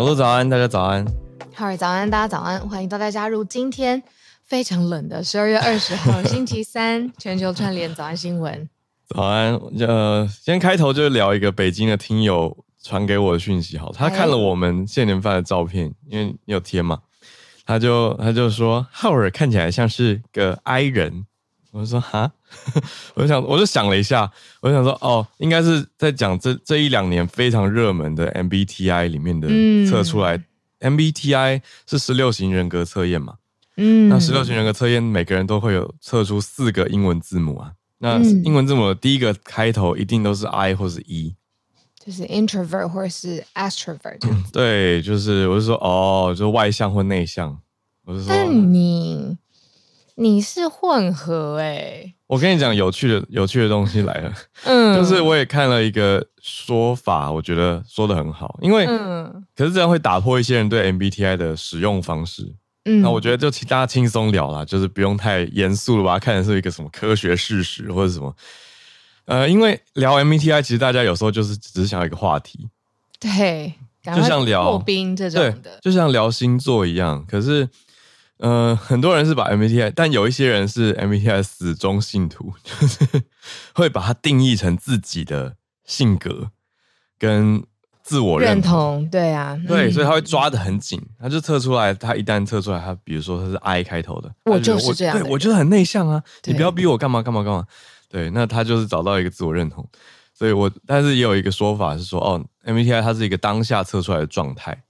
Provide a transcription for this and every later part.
小鹿早安，大家早安。浩尔早安，大家早安，欢迎大家加入今天非常冷的十二月二十号 星期三全球串联早安新闻。早安，呃，今天开头就聊一个北京的听友传给我的讯息，好，他看了我们现年饭的照片，因为你有贴嘛，他就他就说浩尔看起来像是个 I 人，我就说哈，我就想我就想了一下，我就想说哦，应该是在讲这这一两年非常热门的 MBTI 里面的测出来、嗯、，MBTI 是十六型人格测验嘛，嗯，那十六型人格测验每个人都会有测出四个英文字母啊。那英文字母的第一个开头一定都是 I 或是 E，就是 introvert 或是 extrovert。对，就是我就说哦，就是外向或内向。我是说，但你你是混合哎、欸。我跟你讲有趣的有趣的东西来了，嗯，就是我也看了一个说法，我觉得说的很好，因为嗯，可是这样会打破一些人对 MBTI 的使用方式。嗯，那我觉得就大家轻松聊啦，就是不用太严肃了，把它看成是一个什么科学事实或者什么。呃，因为聊 MBTI，其实大家有时候就是只是想要一个话题，对，就像聊破冰这种的，就像聊星座一样。可是，呃，很多人是把 MBTI，但有一些人是 MBTI 死忠信徒，就是会把它定义成自己的性格跟。自我认同，认同，对啊，对，所以他会抓的很紧，他就测出来，他一旦测出来，他比如说他是 I 开头的，我就是这样，对，我就是很内向啊，你不要逼我干嘛干嘛。干嘛，对，那他就是找到一个自我认同，所以我，但是也有一个说法是说，哦，MBTI 它是一个当下测出来的状态，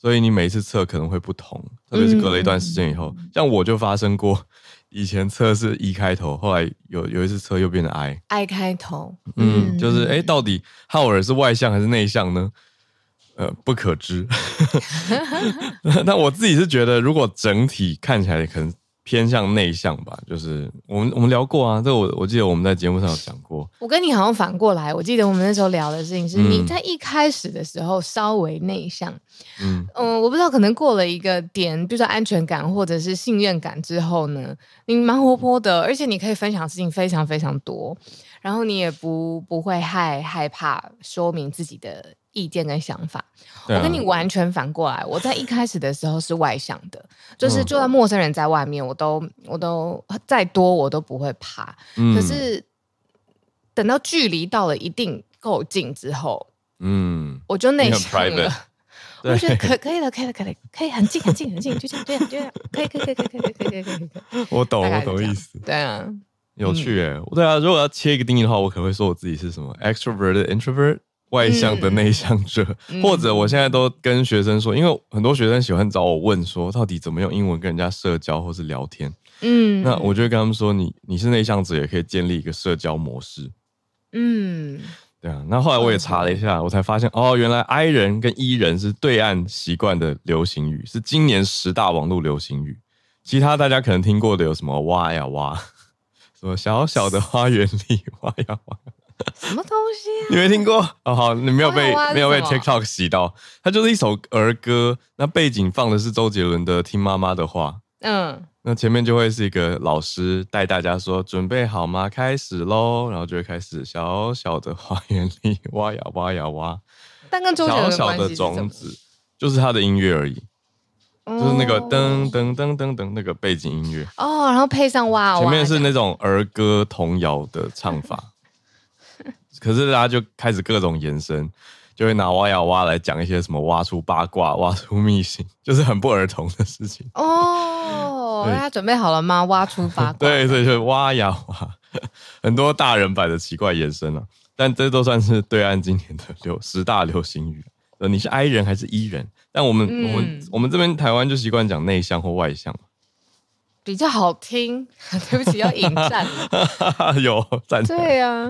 所以你每一次测可能会不同，特别是隔了一段时间以后，嗯、像我就发生过。以前测是 E 开头，后来有有一次测又变成 I，I 开头，嗯，就是哎，到底浩尔是外向还是内向呢？呃，不可知。那我自己是觉得，如果整体看起来可能。偏向内向吧，就是我们我们聊过啊，这我我记得我们在节目上有讲过。我跟你好像反过来，我记得我们那时候聊的事情是，你在一开始的时候稍微内向，嗯嗯，我不知道可能过了一个点，比如说安全感或者是信任感之后呢，你蛮活泼的，而且你可以分享的事情非常非常多，然后你也不不会害害怕说明自己的。意见跟想法，我跟你完全反过来。我在一开始的时候是外向的，就是就算陌生人在外面，我都我都再多我都不会怕。可是等到距离到了一定够近之后，嗯，我就内向了。我觉得可可以了，可以了，可以了，可以很近很近很近，就这样，就这样，可以可以可以可以可以可以可以可以可以。我懂我懂意思。对啊，有趣哎。对啊，如果要切一个定义的话，我可能会说我自己是什么 extroverted introvert。外向的内向者，嗯、或者我现在都跟学生说，因为很多学生喜欢找我问说，到底怎么用英文跟人家社交或是聊天。嗯，那我就会跟他们说，你你是内向者，也可以建立一个社交模式。嗯，对啊。那后来我也查了一下，我才发现哦，原来 I 人跟 E 人是对岸习惯的流行语，是今年十大网络流行语。其他大家可能听过的有什么挖呀挖，什么小小的花园里挖呀挖。什么东西、啊？你没听过？哦，好，你没有被没有被 TikTok 洗到。它就是一首儿歌，那背景放的是周杰伦的《听妈妈的话》。嗯，那前面就会是一个老师带大家说：“准备好吗？开始喽！”然后就会开始小小的花园里挖呀挖呀挖。但跟周杰伦小小的种子就是他的音乐而已，哦、就是那个噔噔噔噔噔那个背景音乐哦，然后配上挖，前面是那种儿歌童谣的唱法。可是大家就开始各种延伸，就会拿挖呀挖来讲一些什么挖出八卦、挖出秘辛，就是很不儿童的事情哦。大 家对准备好了吗？挖出八卦，对 对，就挖呀挖，很多大人版的奇怪延伸了。但这都算是对岸今年的流十大流行语。呃，你是 I 人还是 E 人？但我们、嗯、我们我们这边台湾就习惯讲内向或外向，比较好听。对不起，要引战有战对呀、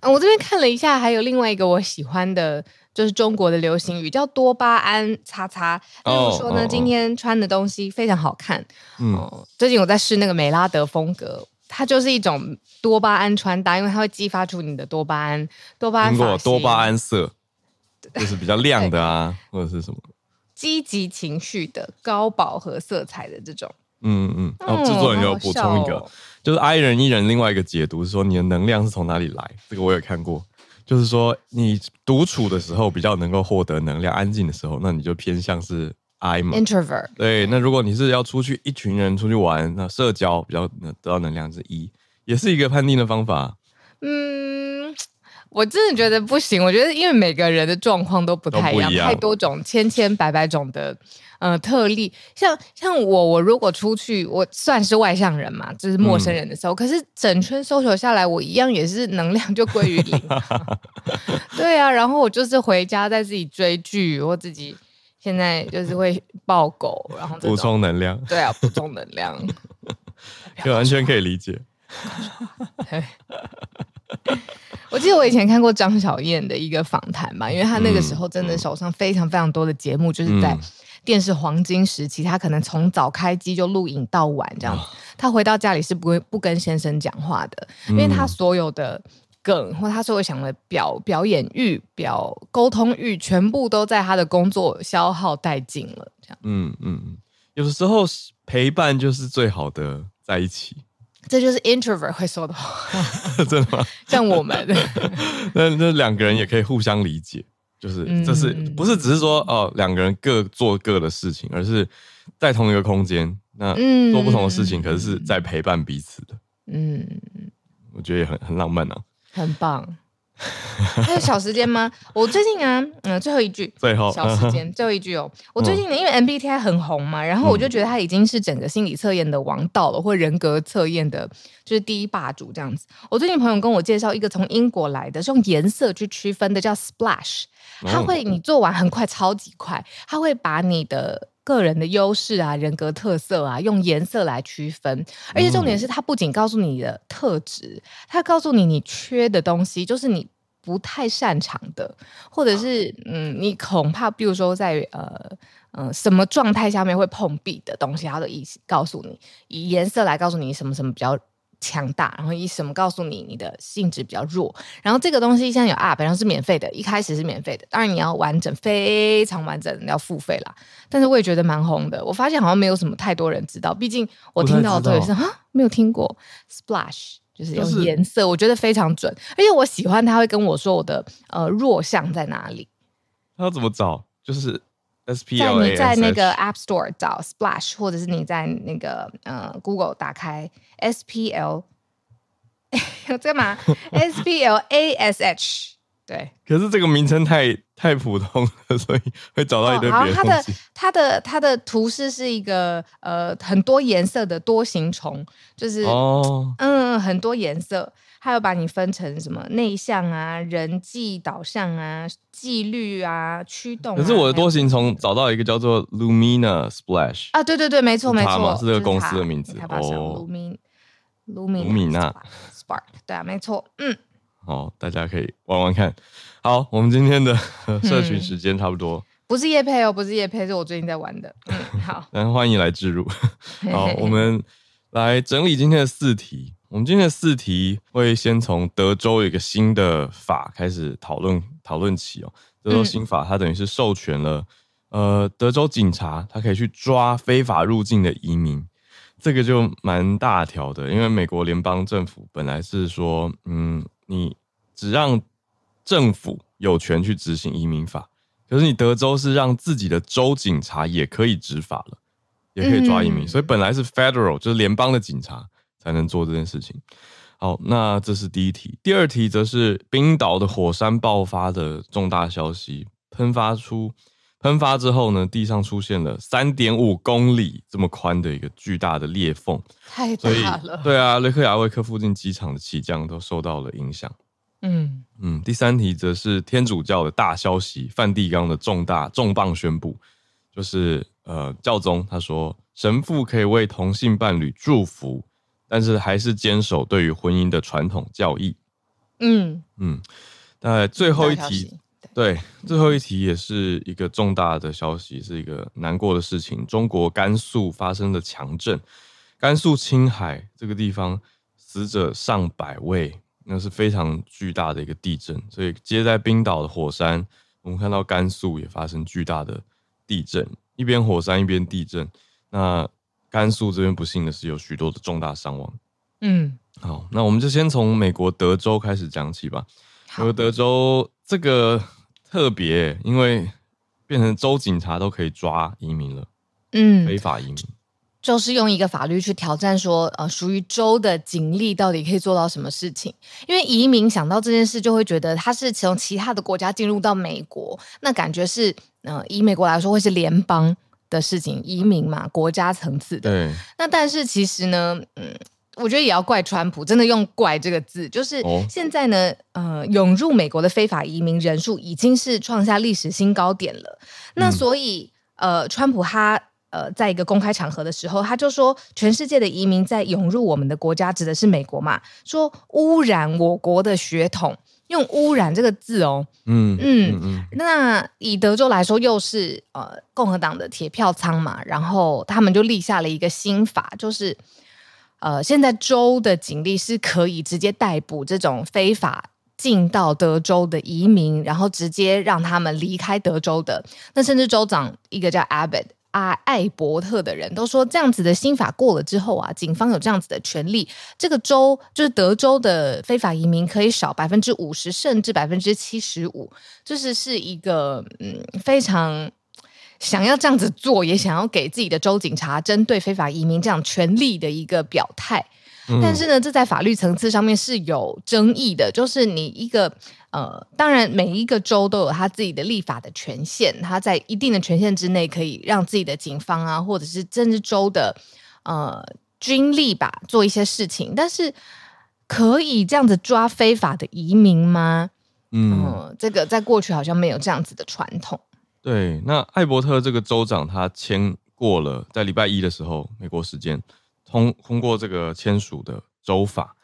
啊。我这边看了一下，还有另外一个我喜欢的，就是中国的流行语，叫多巴胺叉叉。例如说呢，今天穿的东西非常好看。嗯，最近我在试那个美拉德风格，它就是一种多巴胺穿搭，因为它会激发出你的多巴胺。多巴胺，多巴胺色，就是比较亮的啊，或者是什么积极情绪的高饱和色彩的这种。嗯嗯，然后制作人有补充一个，就是 I 人 E 人另外一个解读是说，你的能量是从哪里来？这个我也看过，就是说你独处的时候比较能够获得能量，安静的时候，那你就偏向是 I 嘛，introvert。对，那如果你是要出去一群人出去玩，那社交比较得到能量是 E，也是一个判定的方法。嗯，我真的觉得不行。我觉得因为每个人的状况都不太一样，一样太多种千千百百种的。呃，特例像像我，我如果出去，我算是外向人嘛，就是陌生人的时候，嗯、可是整圈 social 下来，我一样也是能量就归于零。对啊，然后我就是回家再自己追剧，我自己现在就是会抱狗，然后补充能量。对啊，补充能量，就完全可以理解。我记得我以前看过张小燕的一个访谈嘛，因为她那个时候真的手上非常非常多的节目，就是在。电视黄金时期，他可能从早开机就录影到晚这样子。他回到家里是不会不跟先生讲话的，因为他所有的梗或他所有想的表表演欲、表沟通欲，全部都在他的工作消耗殆尽了。这样，嗯嗯，有的时候陪伴就是最好的在一起，这就是 introvert 会说的话，真的吗？像我们，那那两个人也可以互相理解。就是，这是不是只是说哦，两个人各做各的事情，而是在同一个空间，那做不同的事情，可是是在陪伴彼此的。嗯，我觉得也很很浪漫啊，很棒。还有小时间吗？我最近啊，嗯，最后一句，最后小时间 最后一句哦。我最近呢，因为 MBTI 很红嘛，然后我就觉得它已经是整个心理测验的王道了，或人格测验的，就是第一霸主这样子。我最近朋友跟我介绍一个从英国来的，是用颜色去区分的，叫 Splash。它会你做完很快，超级快，它会把你的个人的优势啊、人格特色啊，用颜色来区分。而且重点是，它不仅告诉你的特质，它告诉你你缺的东西，就是你不太擅长的，或者是嗯，你恐怕比如说在呃呃什么状态下面会碰壁的东西，它的意思告诉你，以颜色来告诉你什么什么比较。强大，然后以什么告诉你你的性质比较弱？然后这个东西现在有 App，然后是免费的，一开始是免费的，当然你要完整，非常完整，你要付费啦。但是我也觉得蛮红的，我发现好像没有什么太多人知道，毕竟我听到的是啊，没有听过 Splash，就是有颜色，我觉得非常准，而且我喜欢他会跟我说我的呃弱项在哪里。他要怎么找？就是。在你在那个 App Store 找 Splash，或者是你在那个呃 Google 打开 S P L，有 这嘛？S P L A S H，对。可是这个名称太太普通了，所以会找到一堆别的东西。它的它的它的图示是一个呃很多颜色的多形虫，就是哦嗯很多颜色。还有把你分成什么内向啊、人际导向啊、纪律啊、驱动啊。可是我的多形虫找到一个叫做 Lumina Splash 啊，对对对，没错没错，是这个公司的名字哦。Lumina，Spark，对啊，没错，嗯。好，大家可以玩玩看。好，我们今天的社群时间差不多。不是叶配哦，不是叶配，是我最近在玩的。嗯，好，那欢迎来置入。好，我们来整理今天的四题。我们今天的四题会先从德州有一个新的法开始讨论讨论起哦。德州新法它等于是授权了，呃，德州警察他可以去抓非法入境的移民，这个就蛮大条的。因为美国联邦政府本来是说，嗯，你只让政府有权去执行移民法，可是你德州是让自己的州警察也可以执法了，也可以抓移民，所以本来是 federal 就是联邦的警察。才能做这件事情。好，那这是第一题。第二题则是冰岛的火山爆发的重大消息，喷发出喷发之后呢，地上出现了三点五公里这么宽的一个巨大的裂缝，太大了。对啊，雷克雅未克附近机场的起降都受到了影响。嗯嗯。第三题则是天主教的大消息，梵蒂冈的重大重磅宣布，就是呃，教宗他说，神父可以为同性伴侣祝福。但是还是坚守对于婚姻的传统教义。嗯嗯，那最后一题，对，最后一题也是一个重大的消息，是一个难过的事情。中国甘肃发生的强震，甘肃青海这个地方死者上百位，那是非常巨大的一个地震。所以接在冰岛的火山，我们看到甘肃也发生巨大的地震，一边火山一边地震。那甘肃这边不幸的是有许多的重大伤亡。嗯，好，那我们就先从美国德州开始讲起吧。而德州这个特别，因为变成州警察都可以抓移民了，嗯，非法移民。就是用一个法律去挑战说，呃，属于州的警力到底可以做到什么事情？因为移民想到这件事，就会觉得他是从其他的国家进入到美国，那感觉是，呃，以美国来说会是联邦的事情，移民嘛，国家层次的。对。那但是其实呢，嗯，我觉得也要怪川普，真的用“怪”这个字，就是现在呢，呃，涌入美国的非法移民人数已经是创下历史新高点了。那所以，嗯、呃，川普他。呃，在一个公开场合的时候，他就说，全世界的移民在涌入我们的国家，指的是美国嘛？说污染我国的血统，用“污染”这个字哦。嗯嗯，嗯，嗯。那以德州来说，又是呃共和党的铁票仓嘛，然后他们就立下了一个新法，就是呃，现在州的警力是可以直接逮捕这种非法进到德州的移民，然后直接让他们离开德州的。那甚至州长一个叫 Abbott。啊，艾伯特的人都说，这样子的新法过了之后啊，警方有这样子的权利，这个州就是德州的非法移民可以少百分之五十，甚至百分之七十五，就是是一个嗯非常想要这样子做，也想要给自己的州警察针对非法移民这样权利的一个表态。但是呢，这在法律层次上面是有争议的，就是你一个呃，当然每一个州都有他自己的立法的权限，他在一定的权限之内可以让自己的警方啊，或者是政治州的呃军力吧做一些事情，但是可以这样子抓非法的移民吗？嗯、呃，这个在过去好像没有这样子的传统。对，那艾伯特这个州长他签过了，在礼拜一的时候，美国时间。通通过这个签署的州法，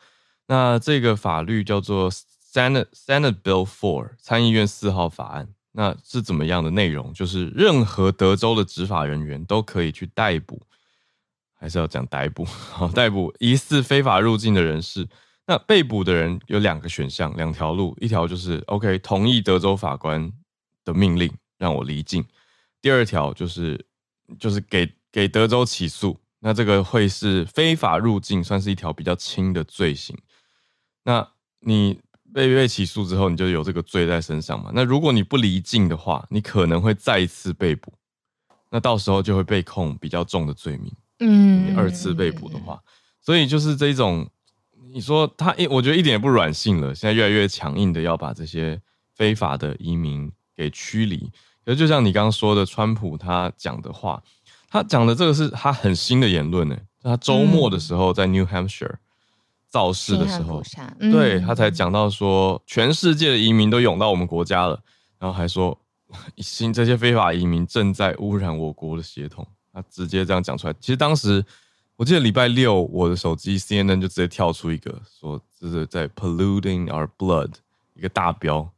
那这个法律叫做 Senate Senate Bill Four 参议院四号法案，那是怎么样的内容？就是任何德州的执法人员都可以去逮捕，还是要讲逮捕？好，逮捕疑似非法入境的人士。那被捕的人有两个选项，两条路，一条就是 OK 同意德州法官的命令让我离境，第二条就是就是给给德州起诉。那这个会是非法入境，算是一条比较轻的罪行。那你被被起诉之后，你就有这个罪在身上嘛？那如果你不离境的话，你可能会再一次被捕。那到时候就会被控比较重的罪名。嗯，你二次被捕的话，所以就是这种，你说他一，我觉得一点也不软性了。现在越来越强硬的要把这些非法的移民给驱离。可是就像你刚刚说的，川普他讲的话。他讲的这个是他很新的言论呢，他周末的时候在 New Hampshire 造势的时候，嗯、对他才讲到说，全世界的移民都涌到我们国家了，然后还说，新这些非法移民正在污染我国的血统，他直接这样讲出来。其实当时我记得礼拜六，我的手机 CNN 就直接跳出一个说，这是在 polluting our blood 一个大标。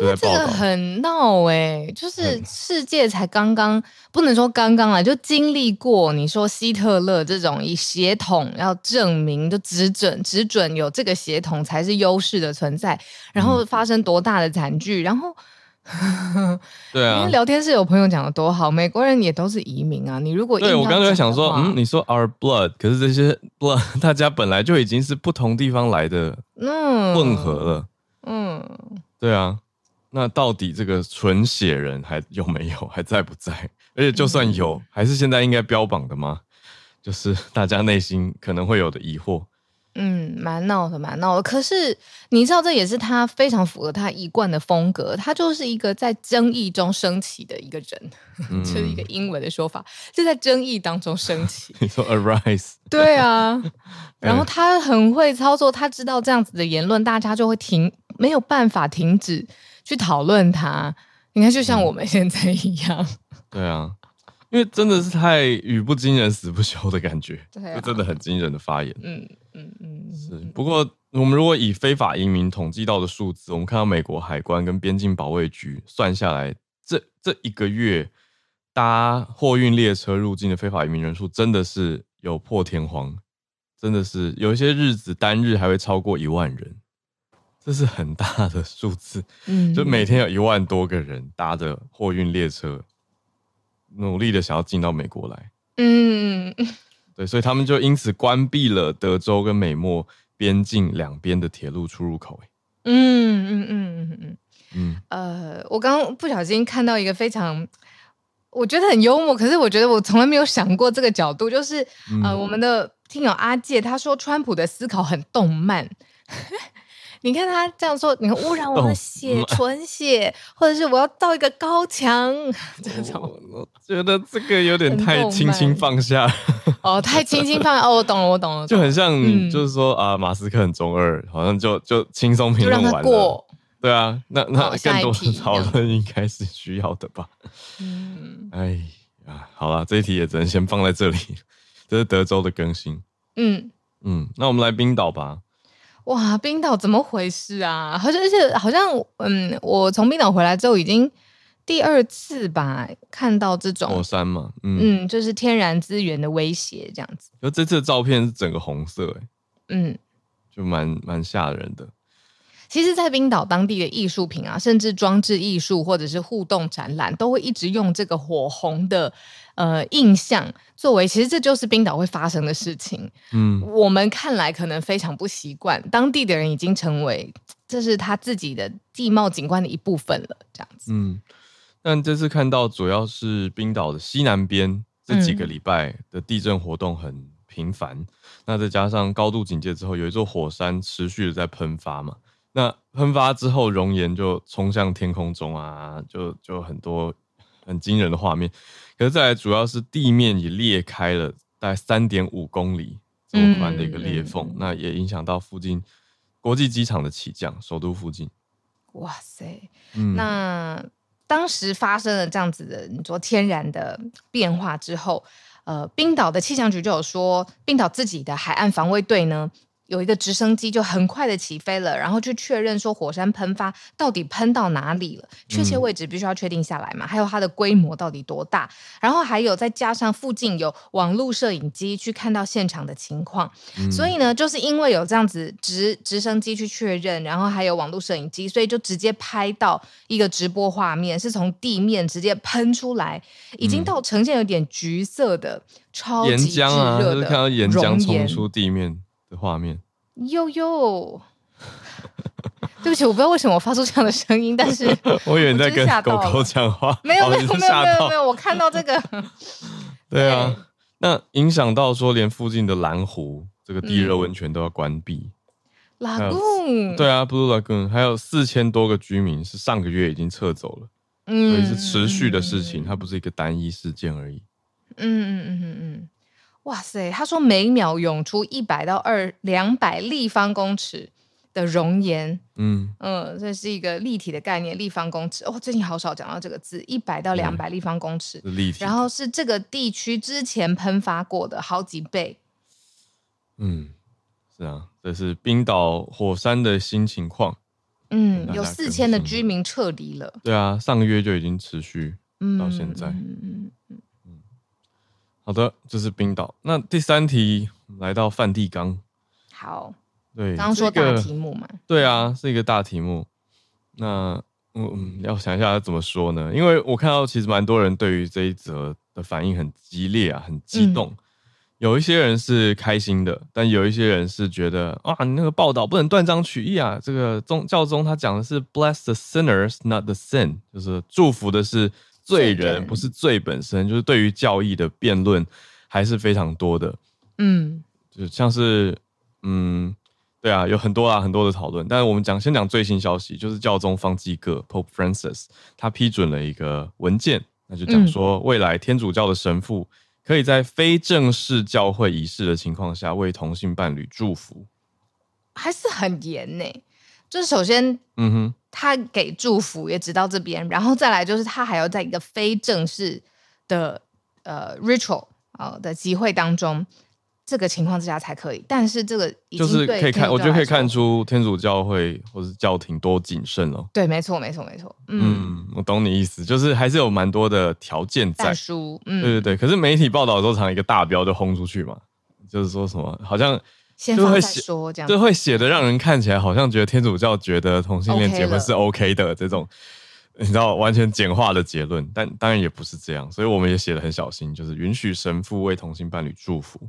因为这个很闹哎、欸，就是世界才刚刚不能说刚刚啊，就经历过你说希特勒这种以血统要证明，就只准只准有这个血统才是优势的存在，然后发生多大的惨剧，然后对啊，因为聊天室有朋友讲的多好，美国人也都是移民啊，你如果对我刚才在想说，嗯，你说 our blood，可是这些 blood 大家本来就已经是不同地方来的，嗯，混合了，嗯，对啊。那到底这个纯血人还有没有，还在不在？而且就算有，嗯、还是现在应该标榜的吗？就是大家内心可能会有的疑惑。嗯，蛮闹的，蛮闹的。可是你知道，这也是他非常符合他一贯的风格。他就是一个在争议中升起的一个人，嗯、就是一个英文的说法，就在争议当中升起。你说 arise？对啊。然后他很会操作，他知道这样子的言论，大家就会停，没有办法停止。去讨论它，应该就像我们现在一样。嗯、对啊，因为真的是太语不惊人死不休的感觉，对、啊，真的很惊人的发言。嗯嗯嗯，是。不过我们如果以非法移民统计到的数字，我们看到美国海关跟边境保卫局算下来，这这一个月搭货运列车入境的非法移民人数真的是有破天荒，真的是有一些日子单日还会超过一万人。这是很大的数字，嗯，就每天有一万多个人搭着货运列车，努力的想要进到美国来，嗯，对，所以他们就因此关闭了德州跟美墨边境两边的铁路出入口，嗯嗯嗯嗯嗯嗯。呃，我刚刚不小心看到一个非常，我觉得很幽默，可是我觉得我从来没有想过这个角度，就是、嗯、呃，我们的听友阿介他说川普的思考很动漫。你看他这样说，你看污染我的血，纯、哦、血，或者是我要造一个高墙，这种我，觉得这个有点太轻轻放下。哦，太轻轻放下哦，我懂了，我懂了，就很像，就是说、嗯、啊，马斯克很中二，好像就就轻松评论完了。过对啊，那那更多的讨论应该是需要的吧？嗯，哎呀，好了，这一题也只能先放在这里。这是德州的更新。嗯嗯，那我们来冰岛吧。哇，冰岛怎么回事啊？好像是好像，嗯，我从冰岛回来之后，已经第二次吧，看到这种火山嘛，嗯，嗯，就是天然资源的威胁这样子。就这次的照片是整个红色，哎，嗯，就蛮蛮吓人的。其实，在冰岛当地的艺术品啊，甚至装置艺术或者是互动展览，都会一直用这个火红的。呃，印象作为，其实这就是冰岛会发生的事情。嗯，我们看来可能非常不习惯，当地的人已经成为这是他自己的地貌景观的一部分了，这样子。嗯，但这次看到主要是冰岛的西南边这几个礼拜的地震活动很频繁，嗯、那再加上高度警戒之后，有一座火山持续的在喷发嘛，那喷发之后熔岩就冲向天空中啊，就就很多很惊人的画面。可是再来，主要是地面也裂开了，大概三点五公里这么宽的一个裂缝，那也影响到附近国际机场的起降，首都附近。哇塞！嗯、那当时发生了这样子的你说天然的变化之后，呃，冰岛的气象局就有说，冰岛自己的海岸防卫队呢。有一个直升机就很快的起飞了，然后去确认说火山喷发到底喷到哪里了，确切位置必须要确定下来嘛，嗯、还有它的规模到底多大，然后还有再加上附近有网络摄影机去看到现场的情况，嗯、所以呢，就是因为有这样子直直升机去确认，然后还有网络摄影机，所以就直接拍到一个直播画面，是从地面直接喷出来，已经到呈现有点橘色的、嗯、超级炙热的岩浆啊，就是看到岩浆冲出地面。画面，呦呦，对不起，我不知道为什么我发出这样的声音，但是 我以为你在跟狗狗讲话，没有没有没有没有没有，我看到这个，对啊，那影响到说连附近的蓝湖这个地热温泉都要关闭，Lagoon，对啊，Blue Lagoon，还有四千多个居民是上个月已经撤走了，嗯，所以是持续的事情，它不是一个单一事件而已，嗯嗯嗯嗯嗯。哇塞！他说每秒涌出一百到二两百立方公尺的熔岩，嗯嗯，这是一个立体的概念，立方公尺。哦，最近好少讲到这个字，一百到两百立方公尺，嗯、立体。然后是这个地区之前喷发过的好几倍。嗯，是啊，这是冰岛火山的新情况。嗯，有四千的居民撤离了。对啊，上个月就已经持续到现在。嗯嗯嗯。好的，这是冰岛。那第三题来到梵蒂冈。好，对，刚刚说大题目嘛。对啊，是一个大题目。那嗯，要想一下要怎么说呢？因为我看到其实蛮多人对于这一则的反应很激烈啊，很激动。嗯、有一些人是开心的，但有一些人是觉得啊，你那个报道不能断章取义啊。这个宗教宗他讲的是 bless the sinners, not the sin，就是祝福的是。罪人不是罪本身，就是对于教义的辩论还是非常多的。嗯，就像是嗯，对啊，有很多啊，很多的讨论。但是我们讲先讲最新消息，就是教宗方济各 Pope Francis 他批准了一个文件，那就讲说未来天主教的神父可以在非正式教会仪式的情况下为同性伴侣祝福，还是很严呢、欸。就是首先，嗯哼。他给祝福也只到这边，然后再来就是他还要在一个非正式的呃 ritual 啊的集会当中，这个情况之下才可以。但是这个就是可以看，我觉得可以看出天主教会或是教廷多谨慎哦。对，没错，没错，没错。嗯，嗯，我懂你意思，就是还是有蛮多的条件在。书，嗯，对对对。可是媒体报道都常一个大标就轰出去嘛，就是说什么好像。先放再说，这样就会写的让人看起来好像觉得天主教觉得同性恋结婚是 OK 的这种，你知道完全简化的结论，但当然也不是这样，所以我们也写的很小心，就是允许神父为同性伴侣祝福。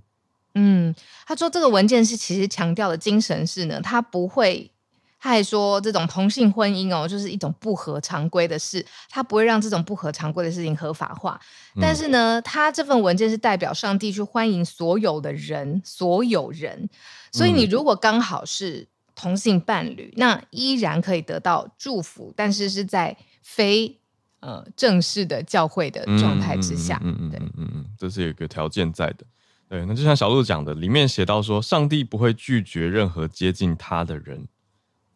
嗯，他说这个文件是其实强调的精神是呢，他不会他还说，这种同性婚姻哦，就是一种不合常规的事，他不会让这种不合常规的事情合法化。但是呢，他这份文件是代表上帝去欢迎所有的人，所有人。所以你如果刚好是同性伴侣，那依然可以得到祝福，但是是在非呃正式的教会的状态之下。嗯嗯嗯嗯嗯，这是有一个条件在的。对，那就像小鹿讲的，里面写到说，上帝不会拒绝任何接近他的人。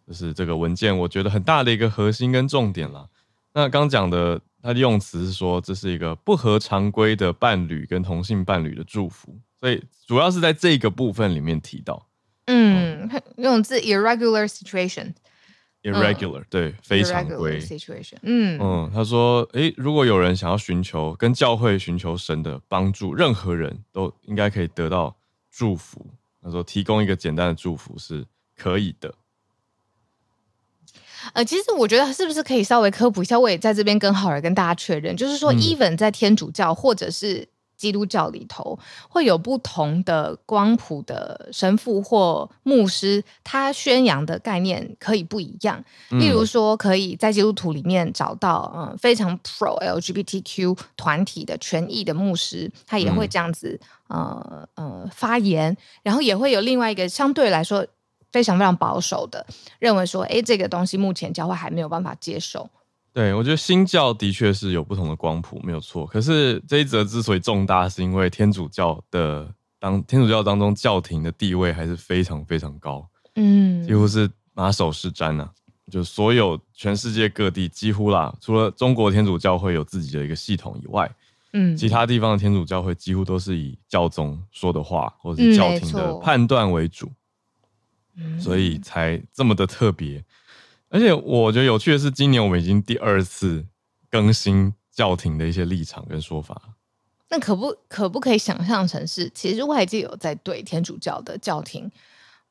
就是这个文件，我觉得很大的一个核心跟重点了。那刚讲的，它的用词是说，这是一个不合常规的伴侣跟同性伴侣的祝福，所以主要是在这个部分里面提到。嗯，嗯 用字 irregular situation，irregular、嗯、对，非常规 situation。嗯嗯，他说，诶，如果有人想要寻求跟教会寻求神的帮助，任何人都应该可以得到祝福。他说，提供一个简单的祝福是可以的。呃，其实我觉得是不是可以稍微科普一下？我也在这边跟好人跟大家确认，就是说，even 在天主教或者是基督教里头，会有不同的光谱的神父或牧师，他宣扬的概念可以不一样。例如说，可以在基督徒里面找到嗯非常 pro LGBTQ 团体的权益的牧师，他也会这样子呃呃发言，然后也会有另外一个相对来说。非常非常保守的认为说，哎，这个东西目前教会还没有办法接受。对，我觉得新教的确是有不同的光谱，没有错。可是这一则之所以重大，是因为天主教的当天主教当中教廷的地位还是非常非常高，嗯，几乎是马首是瞻呐、啊。就所有全世界各地几乎啦，除了中国天主教会有自己的一个系统以外，嗯，其他地方的天主教会几乎都是以教宗说的话或者是教廷的判断为主。所以才这么的特别，而且我觉得有趣的是，今年我们已经第二次更新教廷的一些立场跟说法。那可不可不可以想象成是，其实外界有在对天主教的教廷，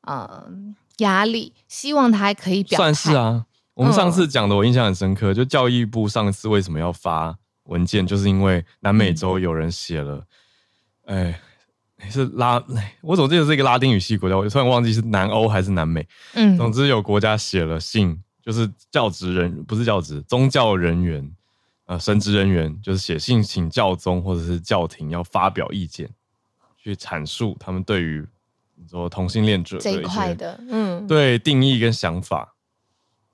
嗯，压力，希望他还可以表态。算是啊，我们上次讲的我印象很深刻，嗯、就教育部上次为什么要发文件，就是因为南美洲有人写了，哎、嗯。是拉，我总记得是一个拉丁语系国家，我突然忘记是南欧还是南美。嗯，总之有国家写了信，就是教职人不是教职，宗教人员，呃，神职人员，就是写信请教宗或者是教廷要发表意见，去阐述他们对于你说同性恋者的这一块的，嗯，对定义跟想法。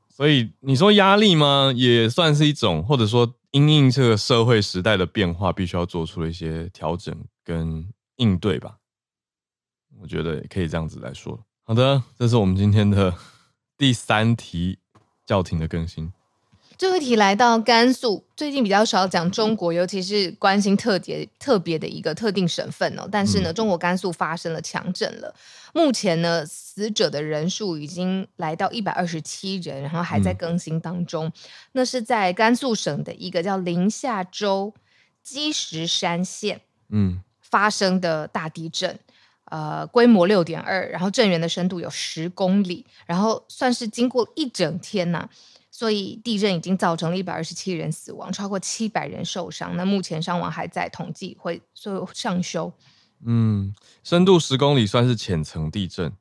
所以你说压力吗？也算是一种，或者说因应这个社会时代的变化，必须要做出了一些调整跟。应对吧，我觉得也可以这样子来说。好的，这是我们今天的 第三题教廷的更新。最后一题来到甘肃，最近比较少讲中国，尤其是关心特别特别的一个特定省份哦。但是呢，中国甘肃发生了强震了，目前呢，死者的人数已经来到一百二十七人，然后还在更新当中。嗯、那是在甘肃省的一个叫临夏州积石山县。嗯。发生的大地震，呃，规模六点二，然后震源的深度有十公里，然后算是经过一整天呐、啊，所以地震已经造成了一百二十七人死亡，超过七百人受伤。那目前伤亡还在统计，会做上修。嗯，深度十公里算是浅层地震，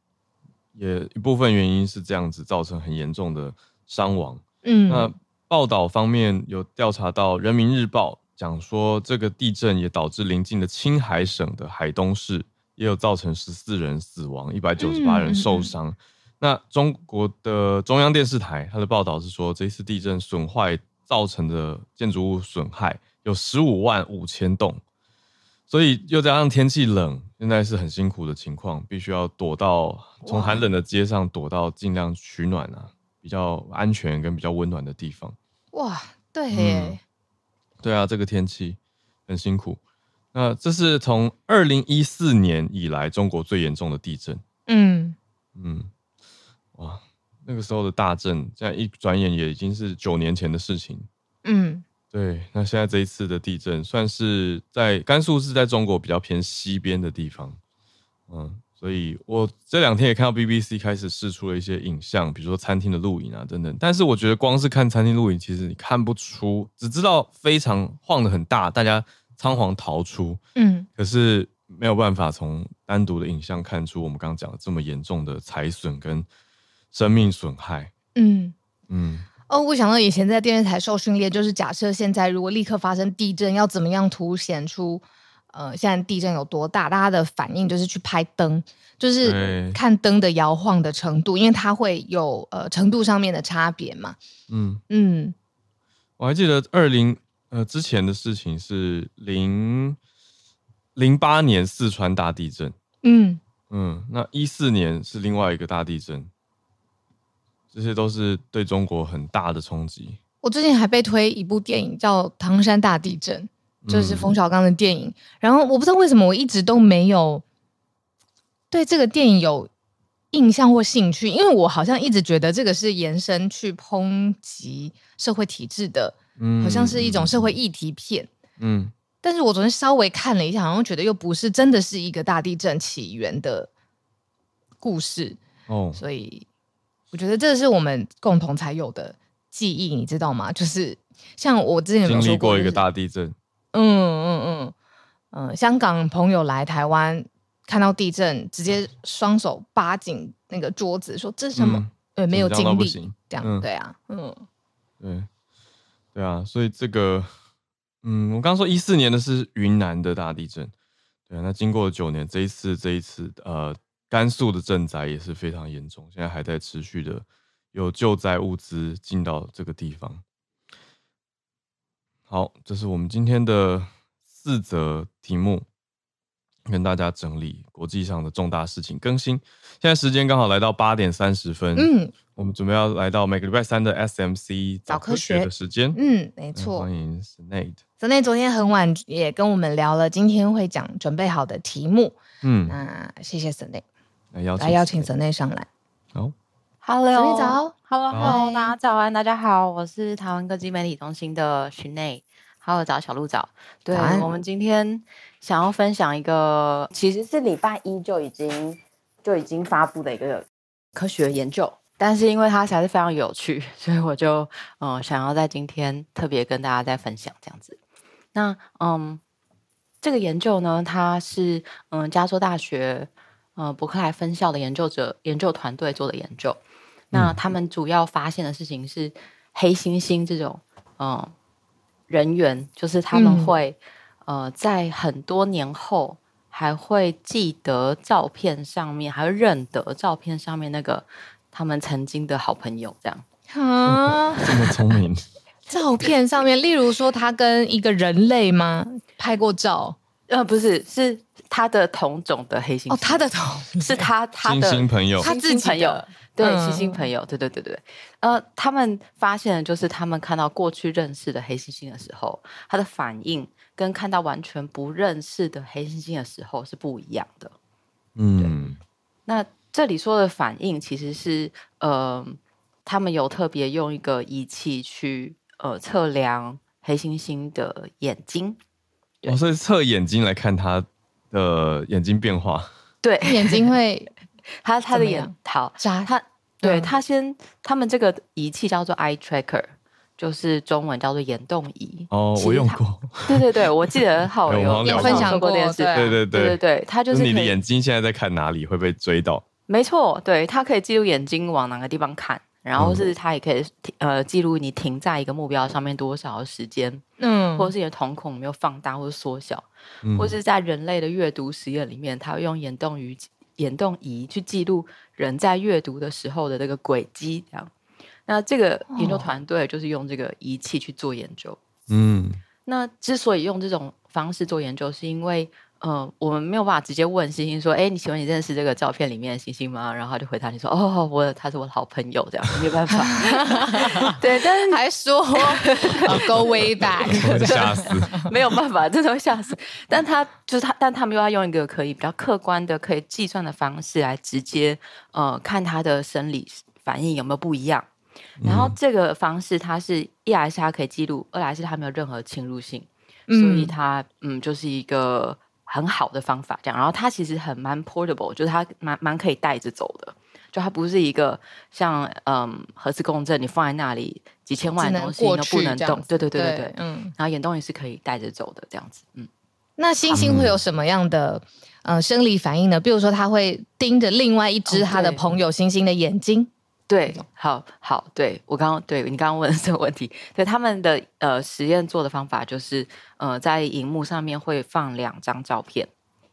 也一部分原因是这样子造成很严重的伤亡。嗯，那报道方面有调查到《人民日报》。讲说这个地震也导致邻近的青海省的海东市也有造成十四人死亡，一百九十八人受伤。嗯、那中国的中央电视台它的报道是说，这次地震损坏造成的建筑物损害有十五万五千栋，所以又加上天气冷，现在是很辛苦的情况，必须要躲到从寒冷的街上躲到尽量取暖啊，比较安全跟比较温暖的地方。哇，对耶。嗯对啊，这个天气很辛苦。那这是从二零一四年以来中国最严重的地震。嗯嗯，哇，那个时候的大震，现在一转眼也已经是九年前的事情。嗯，对。那现在这一次的地震，算是在甘肃是在中国比较偏西边的地方。嗯。所以我这两天也看到 BBC 开始试出了一些影像，比如说餐厅的录影啊等等。但是我觉得光是看餐厅录影，其实你看不出，只知道非常晃的很大，大家仓皇逃出。嗯，可是没有办法从单独的影像看出我们刚刚讲的这么严重的财损跟生命损害。嗯嗯。哦，我想到以前在电视台受训练，就是假设现在如果立刻发生地震，要怎么样凸显出呃现在地震有多大？大家的反应就是去拍灯，就是看灯的摇晃的程度，因为它会有呃程度上面的差别嘛。嗯嗯，我还记得二零呃之前的事情是零零八年四川大地震。嗯嗯，那一四年是另外一个大地震。这些都是对中国很大的冲击。我最近还被推一部电影叫《唐山大地震》，就是冯小刚的电影。嗯、然后我不知道为什么我一直都没有对这个电影有印象或兴趣，因为我好像一直觉得这个是延伸去抨击社会体制的，嗯，好像是一种社会议题片。嗯，但是我昨天稍微看了一下，好像觉得又不是真的是一个大地震起源的故事哦，所以。我觉得这是我们共同才有的记忆，你知道吗？就是像我之前有有、就是、经历过一个大地震，嗯嗯嗯嗯，香港朋友来台湾看到地震，直接双手扒紧那个桌子，说这是什么？嗯、对，没有经历，这样、嗯、对啊，嗯，对对啊，所以这个，嗯，我刚刚说一四年的是云南的大地震，对啊，那经过了九年，这一次这一次呃。甘肃的震灾也是非常严重，现在还在持续的有救灾物资进到这个地方。好，这是我们今天的四则题目，跟大家整理国际上的重大事情更新。现在时间刚好来到八点三十分，嗯，我们准备要来到每个礼拜三的 SMC 早科学的时间，嗯，没错。欢迎 Sinead。Sinead 昨天很晚也跟我们聊了今天会讲准备好的题目，嗯，那谢谢邀请，来邀请 Sinead 上来。好，Hello，早，Hello，Hello，大家早安，大家好，我是台湾科技媒体中心的 Sinead。Hello，早，小鹿早。对，我们今天想要分享一个，其实是礼拜一就已经就已经发布的一个科学研究，但是因为它实在是非常有趣，所以我就嗯想要在今天特别跟大家再分享这样子。那嗯，这个研究呢，它是嗯加州大学。呃，伯克莱分校的研究者研究团队做的研究，那他们主要发现的事情是黑猩猩这种嗯、呃、人猿，就是他们会、嗯、呃在很多年后还会记得照片上面，还会认得照片上面那个他们曾经的好朋友，这样。啊，这么聪明。照片上面，例如说他跟一个人类吗？拍过照？呃，不是，是。他的同种的黑猩猩。哦，他的同是他他的猩猩朋友，他自己朋友，对，猩猩朋友，对对对对。呃，他们发现的就是他们看到过去认识的黑猩猩的时候，他的反应跟看到完全不认识的黑猩猩的时候是不一样的。嗯，那这里说的反应其实是呃，他们有特别用一个仪器去呃测量黑猩猩的眼睛，哦，所以测眼睛来看它。的眼睛变化，对，眼睛会，他他的眼好，他对他先，他们这个仪器叫做 Eye Tracker，就是中文叫做眼动仪。哦，我用过。对对对，我记得好 有有分享过电视。对对对对对，他就是你的眼睛现在在看哪里会被追到？没错，对，它可以记录眼睛往哪个地方看。然后是它也可以呃记录你停在一个目标上面多少时间，嗯，或者是你的瞳孔有没有放大或者缩小，嗯，或是在人类的阅读实验里面，它会用眼动仪眼动仪去记录人在阅读的时候的这个轨迹，这样。那这个研究团队就是用这个仪器去做研究，嗯，那之所以用这种方式做研究，是因为。嗯，我们没有办法直接问星星说：“哎，你请问你认识这个照片里面的星星吗？”然后他就回答你说：“哦，我他是我的好朋友。”这样没有办法。对，但是还说 “go way back”，吓死，没有办法，真的会吓死。但他就是他，但他们又要用一个可以比较客观的、可以计算的方式来直接呃看他的生理反应有没有不一样。然后这个方式，它是一来是它可以记录，二来是它没有任何侵入性，所以它嗯就是一个。很好的方法，这样，然后它其实很蛮 portable，就是它蛮蛮可以带着走的，就它不是一个像嗯核磁共振，你放在那里几千万的东西都不能动，对对对对对，嗯，然后眼动也是可以带着走的这样子，嗯。那星星会有什么样的、嗯、呃生理反应呢？比如说，它会盯着另外一只它的朋友星星的眼睛。对，好好，对我刚刚对你刚刚问的这个问题，对他们的呃实验做的方法就是，呃，在荧幕上面会放两张照片，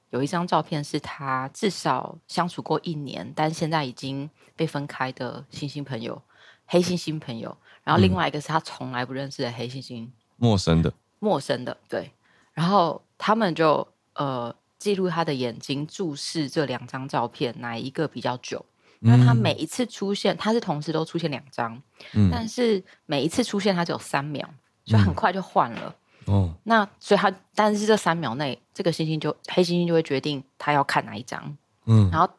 有一张照片是他至少相处过一年，但现在已经被分开的猩猩朋友，黑猩猩朋友，然后另外一个是他从来不认识的黑猩猩，陌生的，陌生的，对，然后他们就呃记录他的眼睛注视这两张照片，哪一个比较久？那他每一次出现，他是同时都出现两张，嗯，但是每一次出现他只有三秒，所以很快就换了。哦，那所以他，但是这三秒内，这个星星就黑猩猩就会决定他要看哪一张。嗯，然后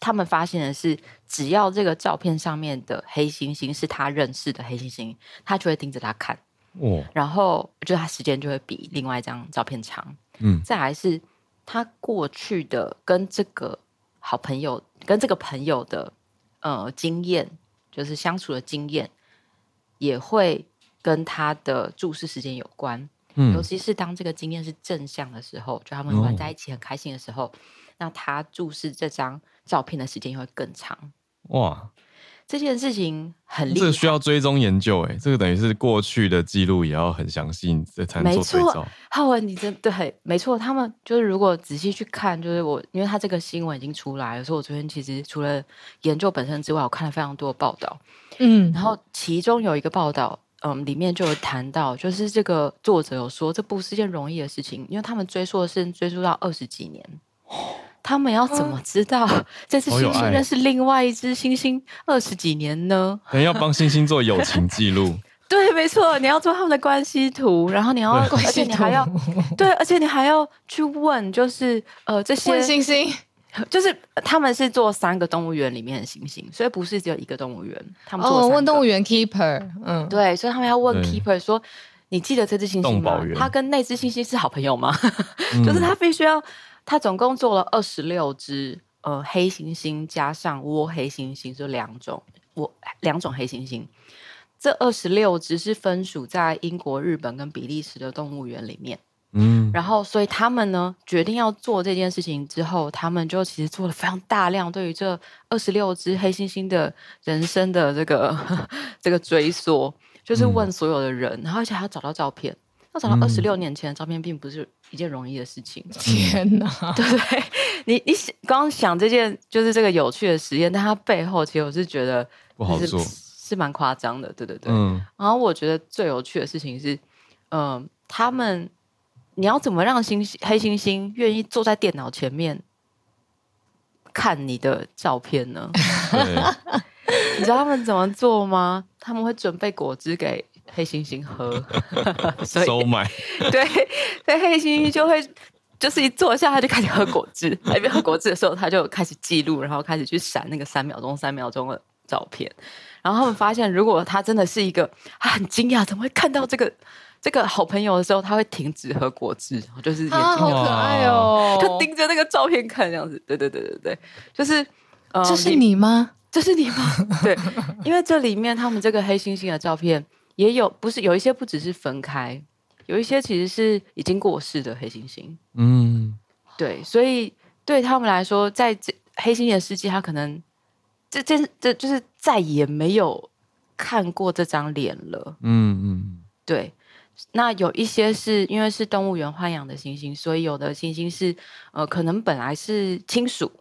他们发现的是，只要这个照片上面的黑猩猩是他认识的黑猩猩，他就会盯着他看。哦，然后就他时间就会比另外一张照片长。嗯，再来是他过去的跟这个。好朋友跟这个朋友的呃经验，就是相处的经验，也会跟他的注视时间有关。嗯，尤其是当这个经验是正向的时候，就他们玩在一起很开心的时候，哦、那他注视这张照片的时间也会更长。哇！这件事情很厉害，这个需要追踪研究哎，这个等于是过去的记录也要很详细，这才能做对照。浩文，你真对，没错，他们就是如果仔细去看，就是我，因为他这个新闻已经出来了，所以我昨天其实除了研究本身之外，我看了非常多的报道。嗯，然后其中有一个报道，嗯，里面就有谈到，就是这个作者有说，这不是件容易的事情，因为他们追溯的是追溯到二十几年。他们要怎么知道 这只猩猩认识另外一只猩猩二十几年呢？人要帮猩猩做友情记录。对，没错，你要做他们的关系图，然后你要，而且你还要，对，而且你还要去问，就是呃，这些猩猩，就是他们是做三个动物园里面的猩猩，所以不是只有一个动物园。他们做哦，问动物园 keeper，嗯，对，所以他们要问 keeper 说：“你记得这只猩猩吗？他跟那只猩猩是好朋友吗？”就是他必须要。他总共做了二十六只，呃，黑猩猩加上窝黑猩猩，就两种，我两种黑猩猩。这二十六只是分属在英国、日本跟比利时的动物园里面。嗯，然后所以他们呢决定要做这件事情之后，他们就其实做了非常大量对于这二十六只黑猩猩的人生的这个 这个追溯，就是问所有的人，嗯、然后而且还要找到照片。要找到二十六年前的照片，并不是一件容易的事情。天哪，对不对？你你光想这件就是这个有趣的实验，但它背后其实我是觉得不好做，是蛮夸张的。对对对。嗯。然后我觉得最有趣的事情是，嗯、呃，他们你要怎么让猩猩黑猩猩愿意坐在电脑前面看你的照片呢？对你知道他们怎么做吗？他们会准备果汁给。黑猩猩喝，所以收买对，所以黑猩猩就会就是一坐下，他就开始喝果汁。还没喝果汁的时候，他就开始记录，然后开始去闪那个三秒钟、三秒钟的照片。然后他们发现，如果他真的是一个他很惊讶，怎么会看到这个这个好朋友的时候，他会停止喝果汁，就是眼睛、啊、好可爱哦，他盯着那个照片看，这样子。对对对对对，就是、呃、这是你吗？这是你吗？对，因为这里面他们这个黑猩猩的照片。也有不是有一些不只是分开，有一些其实是已经过世的黑猩猩。嗯，对，所以对他们来说，在这黑猩猩的世界，他可能这这这就是再也没有看过这张脸了。嗯嗯，对。那有一些是因为是动物园豢养的猩猩，所以有的猩猩是呃可能本来是亲属，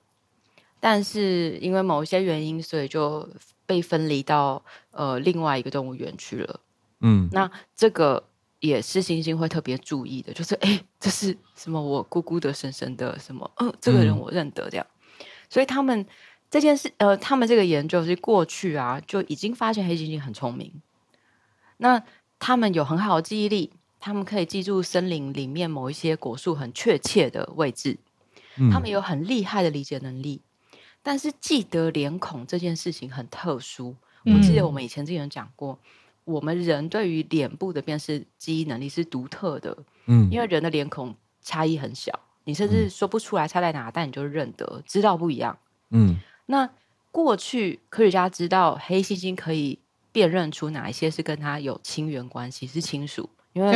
但是因为某一些原因，所以就被分离到呃另外一个动物园去了。嗯，那这个也是星星会特别注意的，就是哎，这是什么？我姑姑的婶婶的什么？嗯，这个人我认得，这样。嗯、所以他们这件事，呃，他们这个研究是过去啊就已经发现黑猩猩很聪明。那他们有很好的记忆力，他们可以记住森林里面某一些果树很确切的位置。嗯、他们有很厉害的理解能力，但是记得脸孔这件事情很特殊。我记得我们以前之前讲过。我们人对于脸部的辨识记忆能力是独特的，嗯，因为人的脸孔差异很小，你甚至说不出来差在哪，但你就认得，知道不一样，嗯。那过去科学家知道黑猩猩可以辨认出哪一些是跟它有亲缘关系，是亲属，因为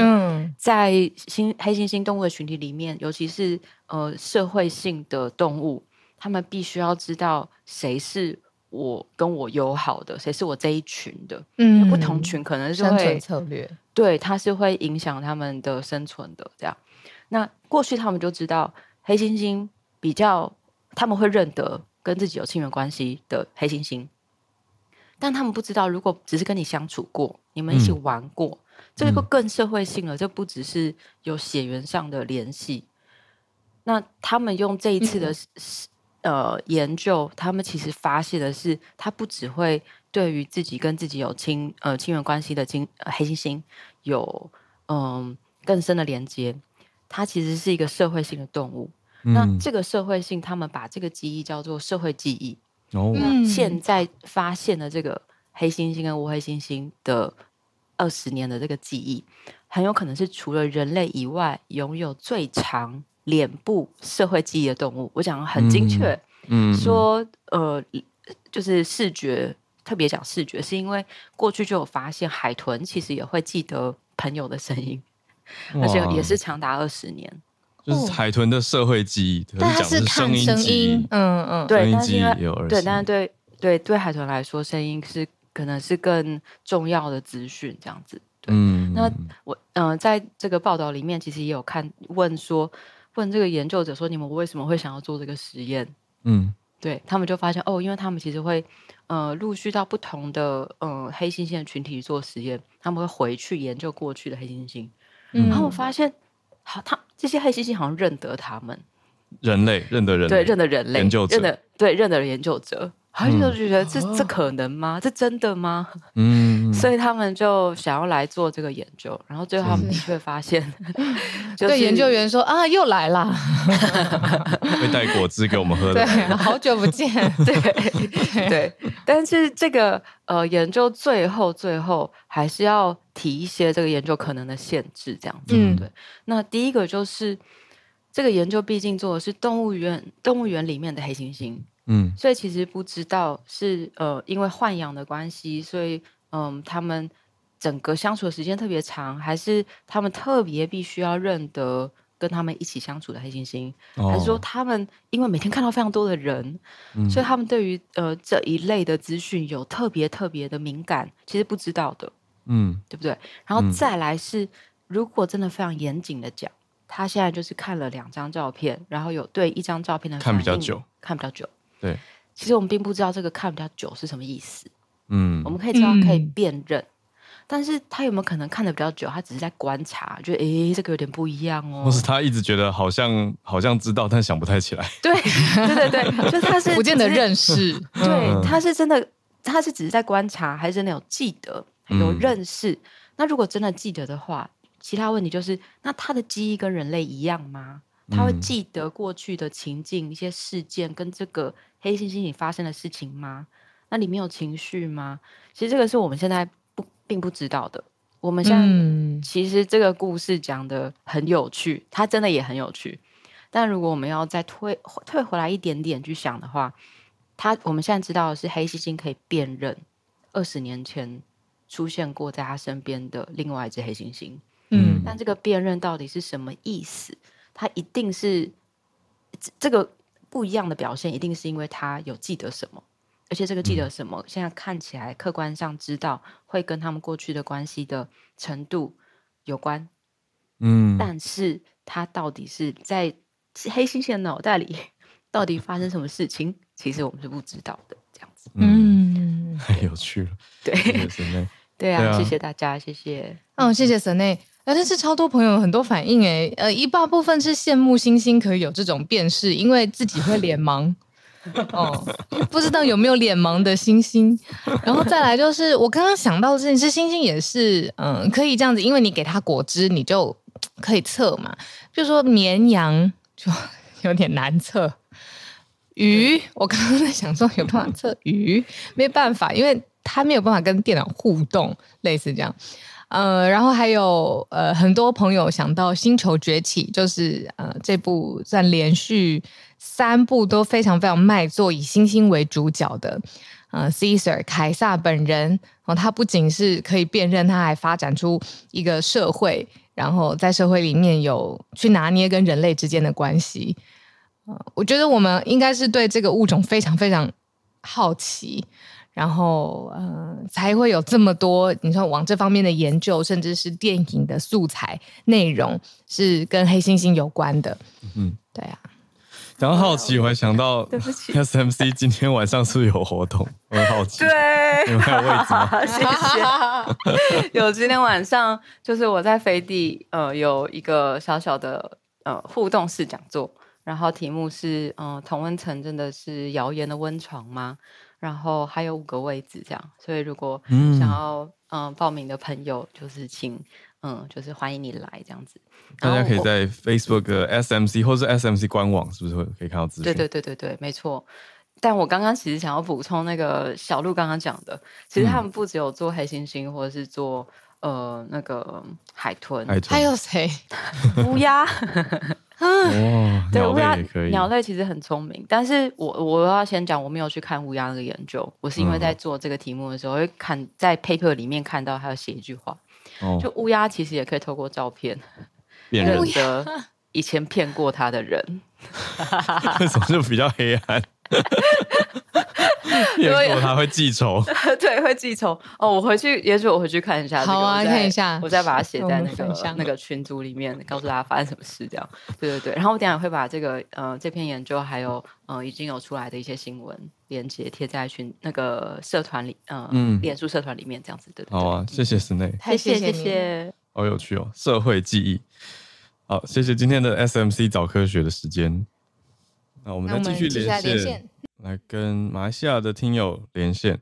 在猩黑猩猩动物的群体里面，尤其是呃社会性的动物，他们必须要知道谁是我跟我友好的，谁是我这一群的。嗯，不同群可能是会生存策略，对，它是会影响他们的生存的。这样，那过去他们就知道黑猩猩比较，他们会认得跟自己有亲缘关系的黑猩猩，但他们不知道，如果只是跟你相处过，你们一起玩过，嗯、这个更社会性了，这不只是有血缘上的联系。那他们用这一次的、嗯、呃研究，他们其实发现的是，他不只会对于自己跟自己有亲呃亲缘关系的金、呃、黑猩猩有嗯、呃、更深的连接，它其实是一个社会性的动物。嗯、那这个社会性，他们把这个记忆叫做社会记忆。哦，那现在发现的这个黑猩猩跟乌黑猩猩的二十年的这个记忆，很有可能是除了人类以外，拥有最长。脸部社会记忆的动物，我讲的很精确。嗯，说呃，就是视觉，特别讲视觉，是因为过去就有发现海豚其实也会记得朋友的声音，而且也是长达二十年。就是海豚的社会记忆，但它是看声音，嗯嗯，对，但是因为对，但是对对对海豚来说，声音是可能是更重要的资讯，这样子。嗯，那我嗯、呃，在这个报道里面，其实也有看问说。问这个研究者说：“你们为什么会想要做这个实验？”嗯，对他们就发现哦，因为他们其实会呃陆续到不同的呃黑猩猩的群体做实验，他们会回去研究过去的黑猩猩，嗯、然后我发现好，他这些黑猩猩好像认得他们，人类认得人类，对，认得人类研究者，认得对认得研究者。他就觉得这、嗯、这可能吗？这真的吗？嗯，所以他们就想要来做这个研究，然后最后他们的确发现，是对研究员说啊，又来啦，会带果汁给我们喝的，对，好久不见，对对，对。但是这个呃研究最后最后还是要提一些这个研究可能的限制，这样子，嗯、对。那第一个就是这个研究毕竟做的是动物园，动物园里面的黑猩猩。嗯，所以其实不知道是呃，因为豢养的关系，所以嗯、呃，他们整个相处的时间特别长，还是他们特别必须要认得跟他们一起相处的黑猩猩，哦、还是说他们因为每天看到非常多的人，嗯、所以他们对于呃这一类的资讯有特别特别的敏感，其实不知道的，嗯，对不对？然后再来是，嗯、如果真的非常严谨的讲，他现在就是看了两张照片，然后有对一张照片的看比较久，看比较久。对，其实我们并不知道这个看比较久是什么意思。嗯，我们可以知道可以辨认，嗯、但是他有没有可能看的比较久？他只是在观察，觉得诶，这个有点不一样哦。或是他一直觉得好像好像知道，但想不太起来。对对对对，就他是 不见得认识。对，他是真的，他是只是在观察，还是真的有记得、有认识？嗯、那如果真的记得的话，其他问题就是，那他的记忆跟人类一样吗？他会记得过去的情境、一些事件，跟这个黑猩猩里发生的事情吗？那里面有情绪吗？其实这个是我们现在不并不知道的。我们现在其实这个故事讲的很有趣，它真的也很有趣。但如果我们要再退退回来一点点去想的话，他我们现在知道的是黑猩猩可以辨认二十年前出现过在他身边的另外一只黑猩猩。嗯，但这个辨认到底是什么意思？他一定是这个不一样的表现，一定是因为他有记得什么，而且这个记得什么，嗯、现在看起来客观上知道会跟他们过去的关系的程度有关。嗯，但是他到底是在黑猩猩的脑袋里到底发生什么事情，其实我们是不知道的。这样子，嗯，太有趣了。对，对啊，谢谢大家，谢谢。嗯，谢谢神内。但是超多朋友很多反应诶，呃，一大部分是羡慕星星可以有这种辨识，因为自己会脸盲，哦，不知道有没有脸盲的星星。然后再来就是我刚刚想到的事情是，星星也是，嗯，可以这样子，因为你给它果汁，你就可以测嘛。就说绵羊就有点难测，鱼我刚刚在想说有办法测鱼，没办法，因为它没有办法跟电脑互动，类似这样。呃，然后还有呃，很多朋友想到《星球崛起》，就是呃，这部算连续三部都非常非常卖座，以猩猩为主角的呃，Caesar 凯撒本人哦，他不仅是可以辨认，他还发展出一个社会，然后在社会里面有去拿捏跟人类之间的关系。呃，我觉得我们应该是对这个物种非常非常好奇，然后嗯、呃，才会有这么多你说往这方面的研究，甚至是电影的素材内容是跟黑猩猩有关的。嗯，对啊。然后好奇，我还想到，对不起，SMC 今天晚上是不是有活动？我很好奇，对，有没有位置吗？谢谢。有今天晚上，就是我在飞地，呃，有一个小小的呃互动式讲座，然后题目是，嗯、呃，同温层真的是谣言的温床吗？然后还有五个位置这样，所以如果想要嗯、呃、报名的朋友，就是请。嗯，就是欢迎你来这样子。大家可以在 Facebook 的 SMC 或是 SMC 官网，是不是会可以看到资讯？对对对对对，没错。但我刚刚其实想要补充那个小鹿刚刚讲的，其实他们不只有做黑猩猩，或者是做呃那个海豚，海豚还有谁？乌鸦。哦，对，乌鸦。鸟类其实很聪明，但是我我要先讲，我没有去看乌鸦那个研究，我是因为在做这个题目的时候，嗯、会看在 paper 里面看到他有写一句话。就乌鸦其实也可以透过照片认得以前骗过他的人，为什么就比较黑暗？骗过他会记仇，对，会记仇。哦，我回去，也许我回去看一下，好啊，看一下，我再把它写在那个那个群组里面，告诉大家发生什么事，这样。对对对，然后我等下会把这个呃这篇研究还有呃已经有出来的一些新闻连接贴在群那个社团里，呃、嗯，脸书社团里面这样子的。好啊，谢谢室内，谢谢谢谢，好有趣哦，社会记忆。好，谢谢今天的 SMC 早科学的时间。那我们再继续连线，来跟马来西亚的听友连线。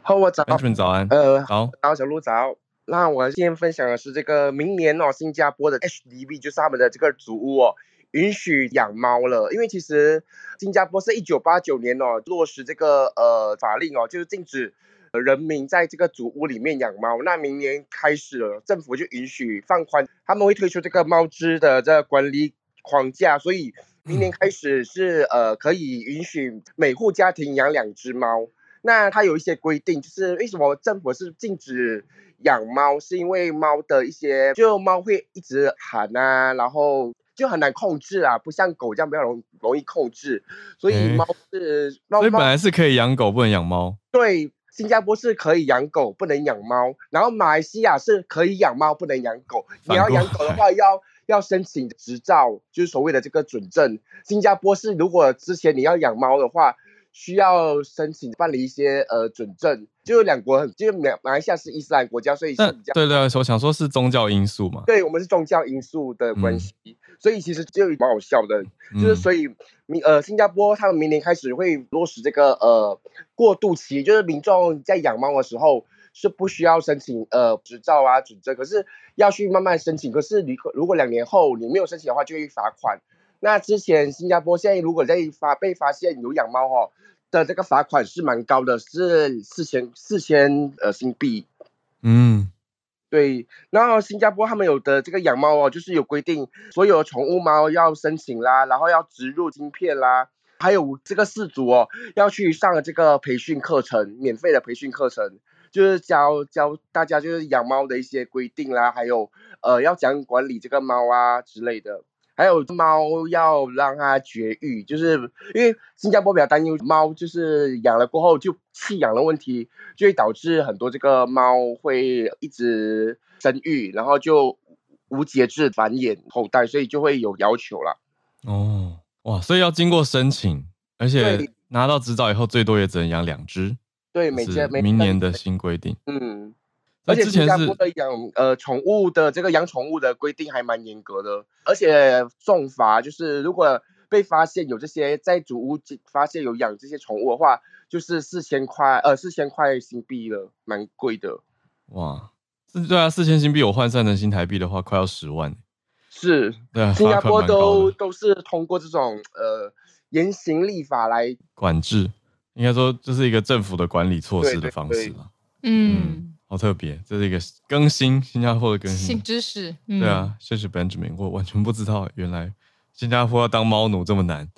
好，我早，Benjamin 早安。呃，好，早小鹿早。那我今天分享的是这个明年哦，新加坡的 HDB 就是他们的这个组屋哦，允许养猫了。因为其实新加坡是一九八九年哦落实这个呃法令哦，就是禁止人民在这个组屋里面养猫。那明年开始了，政府就允许放宽，他们会推出这个猫只的这个管理框架，所以。明年开始是呃可以允许每户家庭养两只猫，那它有一些规定，就是为什么政府是禁止养猫，是因为猫的一些就猫会一直喊啊，然后就很难控制啊，不像狗这样比较容容易控制，所以猫是猫，所以本来是可以养狗不能养猫，对，新加坡是可以养狗不能养猫，然后马来西亚是可以养猫不能养狗，你要养狗的话要。要申请执照，就是所谓的这个准证。新加坡是，如果之前你要养猫的话，需要申请办理一些呃准证。就是两国很，就是马马来西亚是伊斯兰国家，所以是比较对，对对，我想说是宗教因素嘛。对，我们是宗教因素的关系，嗯、所以其实就蛮好笑的，就是所以明呃新加坡他们明年开始会落实这个呃过渡期，就是民众在养猫的时候。是不需要申请呃执照啊准证，可是要去慢慢申请。可是你如果两年后你没有申请的话，就会罚款。那之前新加坡现在如果在发被发现有养猫哦的这个罚款是蛮高的，是四千四千呃新币。嗯，对。然后新加坡他们有的这个养猫哦，就是有规定，所有宠物猫要申请啦，然后要植入晶片啦，还有这个饲主哦要去上这个培训课程，免费的培训课程。就是教教大家就是养猫的一些规定啦，还有呃要怎样管理这个猫啊之类的，还有猫要让它绝育，就是因为新加坡比较担忧猫就是养了过后就弃养的问题，就会导致很多这个猫会一直生育，然后就无节制繁衍后代，所以就会有要求啦。哦，哇，所以要经过申请，而且拿到执照以后，最多也只能养两只。对，每天每明年的新规定，嗯，而且新加坡的养呃宠物的这个养宠物的规定还蛮严格的，而且重罚就是如果被发现有这些在主屋发现有养这些宠物的话，就是四千块呃四千块新币了，蛮贵的。哇，是，对啊，四千新币我换算成新台币的话，快要十万。是，对啊，新加坡都都是通过这种呃严刑立法来管制。应该说，这是一个政府的管理措施的方式了。嗯，嗯，好特别，这是一个更新新加坡的更新新知识。嗯、对啊，谢谢 Benjamin，我完全不知道原来新加坡要当猫奴这么难。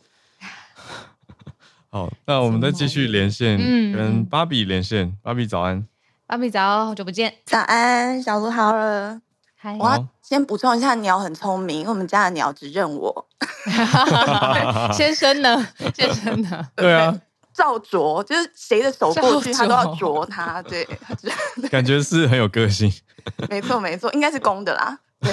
好，那我们再继续连线，跟芭比连线。芭比早安，芭比早，好久不见。早安，小鹿好了。嗨，我要先补充一下，鸟很聪明，因为我们家的鸟只认我。先生呢？先生呢？对啊。照啄，就是谁的手过去，他都要啄他。对，感觉是很有个性。没错，没错，应该是公的啦。对，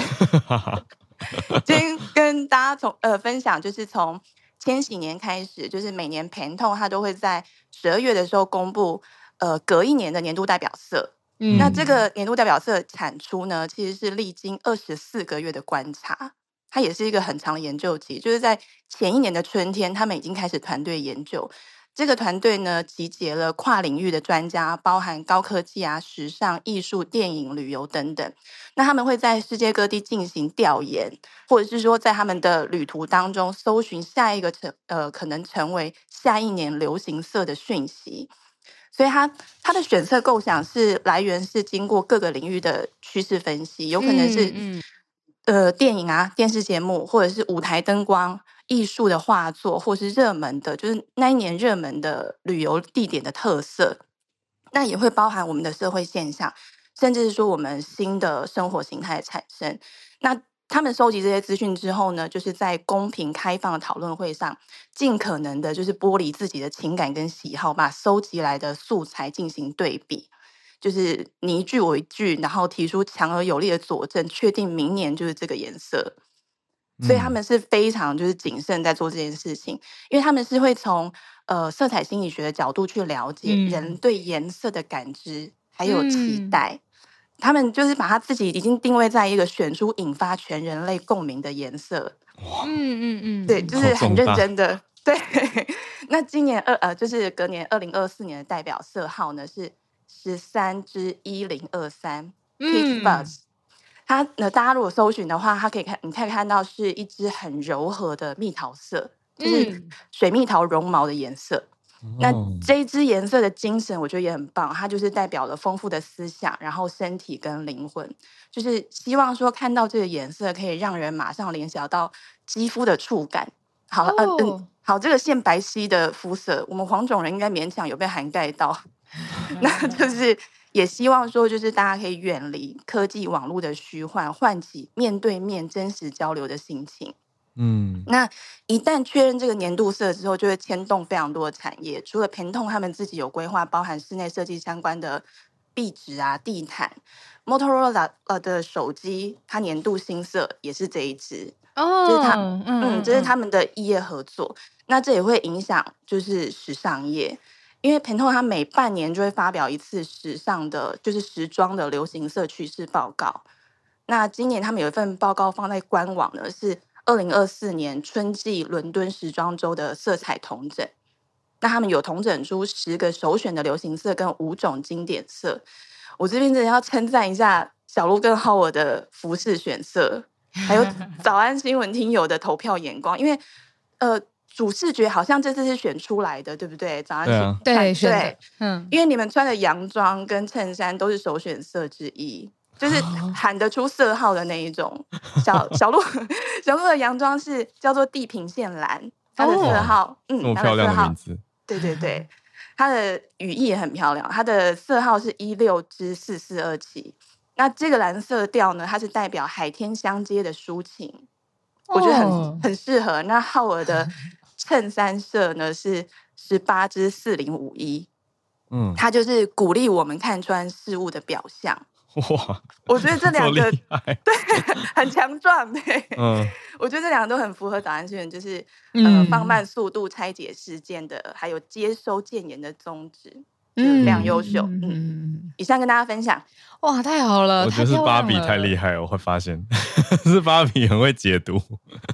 今天跟大家从呃分享，就是从千禧年开始，就是每年 Pantone 它都会在十二月的时候公布呃隔一年的年度代表色。嗯，那这个年度代表色产出呢，其实是历经二十四个月的观察。它也是一个很长的研究期，就是在前一年的春天，他们已经开始团队研究。这个团队呢，集结了跨领域的专家，包含高科技啊、时尚、艺术、电影、旅游等等。那他们会在世界各地进行调研，或者是说，在他们的旅途当中搜寻下一个成呃可能成为下一年流行色的讯息。所以它，他他的选色构想是来源是经过各个领域的趋势分析，有可能是嗯。嗯呃，电影啊，电视节目，或者是舞台灯光、艺术的画作，或是热门的，就是那一年热门的旅游地点的特色，那也会包含我们的社会现象，甚至是说我们新的生活形态的产生。那他们收集这些资讯之后呢，就是在公平开放的讨论会上，尽可能的就是剥离自己的情感跟喜好，把收集来的素材进行对比。就是你一句我一句，然后提出强而有力的佐证，确定明年就是这个颜色。所以他们是非常就是谨慎在做这件事情，因为他们是会从呃色彩心理学的角度去了解人对颜色的感知还有期待。他们就是把他自己已经定位在一个选出引发全人类共鸣的颜色。嗯嗯嗯，对，就是很认真的。对，那今年二呃就是隔年二零二四年的代表色号呢是。十三之一零二三，Peach Fuzz，它那大家如果搜寻的话，它可以看，你可以看到是一支很柔和的蜜桃色，就是水蜜桃绒毛的颜色。嗯、那这一支颜色的精神，我觉得也很棒，它就是代表了丰富的思想，然后身体跟灵魂，就是希望说看到这个颜色可以让人马上联想到肌肤的触感。好，嗯、哦呃、嗯，好，这个现白皙的肤色，我们黄种人应该勉强有被涵盖到。那就是也希望说，就是大家可以远离科技网络的虚幻，唤起面对面真实交流的心情。嗯，那一旦确认这个年度色之后，就会牵动非常多的产业。除了 Pantone 他们自己有规划，包含室内设计相关的壁纸啊、地毯，Motorola 呃的手机，它年度新色也是这一支哦，就是他嗯，嗯，这是他们的异业合作。那这也会影响就是时尚业。因为彭通他每半年就会发表一次时尚的，就是时装的流行色趋势报告。那今年他们有一份报告放在官网呢，是二零二四年春季伦敦时装周的色彩统整。那他们有统整出十个首选的流行色跟五种经典色。我这边真的要称赞一下小鹿跟浩尔的服饰选色，还有早安新闻听友的投票眼光，因为呃。主视觉好像这次是选出来的，对不对？早上对、啊、对，对对嗯，因为你们穿的洋装跟衬衫都是首选色之一，就是喊得出色号的那一种。小小鹿 小鹿的洋装是叫做地平线蓝，它的色号，哦、嗯，它的色号，对对对，它的羽翼也很漂亮，它的色号是一六之四四二七。那这个蓝色调呢，它是代表海天相接的抒情，哦、我觉得很很适合。那浩尔的。衬衫色呢是十八至四零五一，嗯，它就是鼓励我们看穿事物的表象。哇，我觉得这两个对很强壮，对，嗯，我觉得这两个都很符合早安新闻，就是、嗯、呃放慢速度拆解事件的，还有接收建言的宗旨，嗯，非常优秀，嗯，嗯，以上跟大家分享。哇，太好了！我觉得是芭比太厉害，我会发现 是芭比很会解读，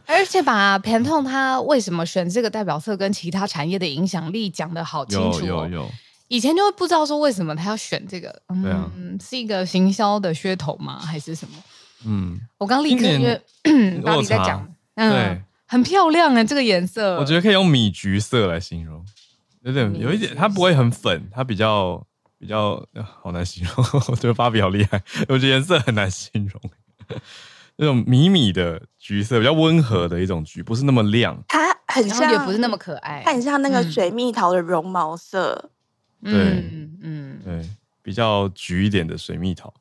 而且把 Pantone 它为什么选这个代表色跟其他产业的影响力讲得好清楚。有有有，以前就会不知道说为什么他要选这个，嗯，啊、是一个行销的噱头吗？还是什么？嗯，我刚立刻因为 芭比在讲，嗯，对很漂亮啊，这个颜色，我觉得可以用米橘色来形容，有点有一点，它不会很粉，它比较。比较好难形容，我觉得芭比好厉害。我觉得颜色很难形容，那种米米的橘色，比较温和的一种橘，不是那么亮。它很像，也不是那么可爱。它很像那个水蜜桃的绒毛色。嗯、对，嗯，对，比较橘一点的水蜜桃，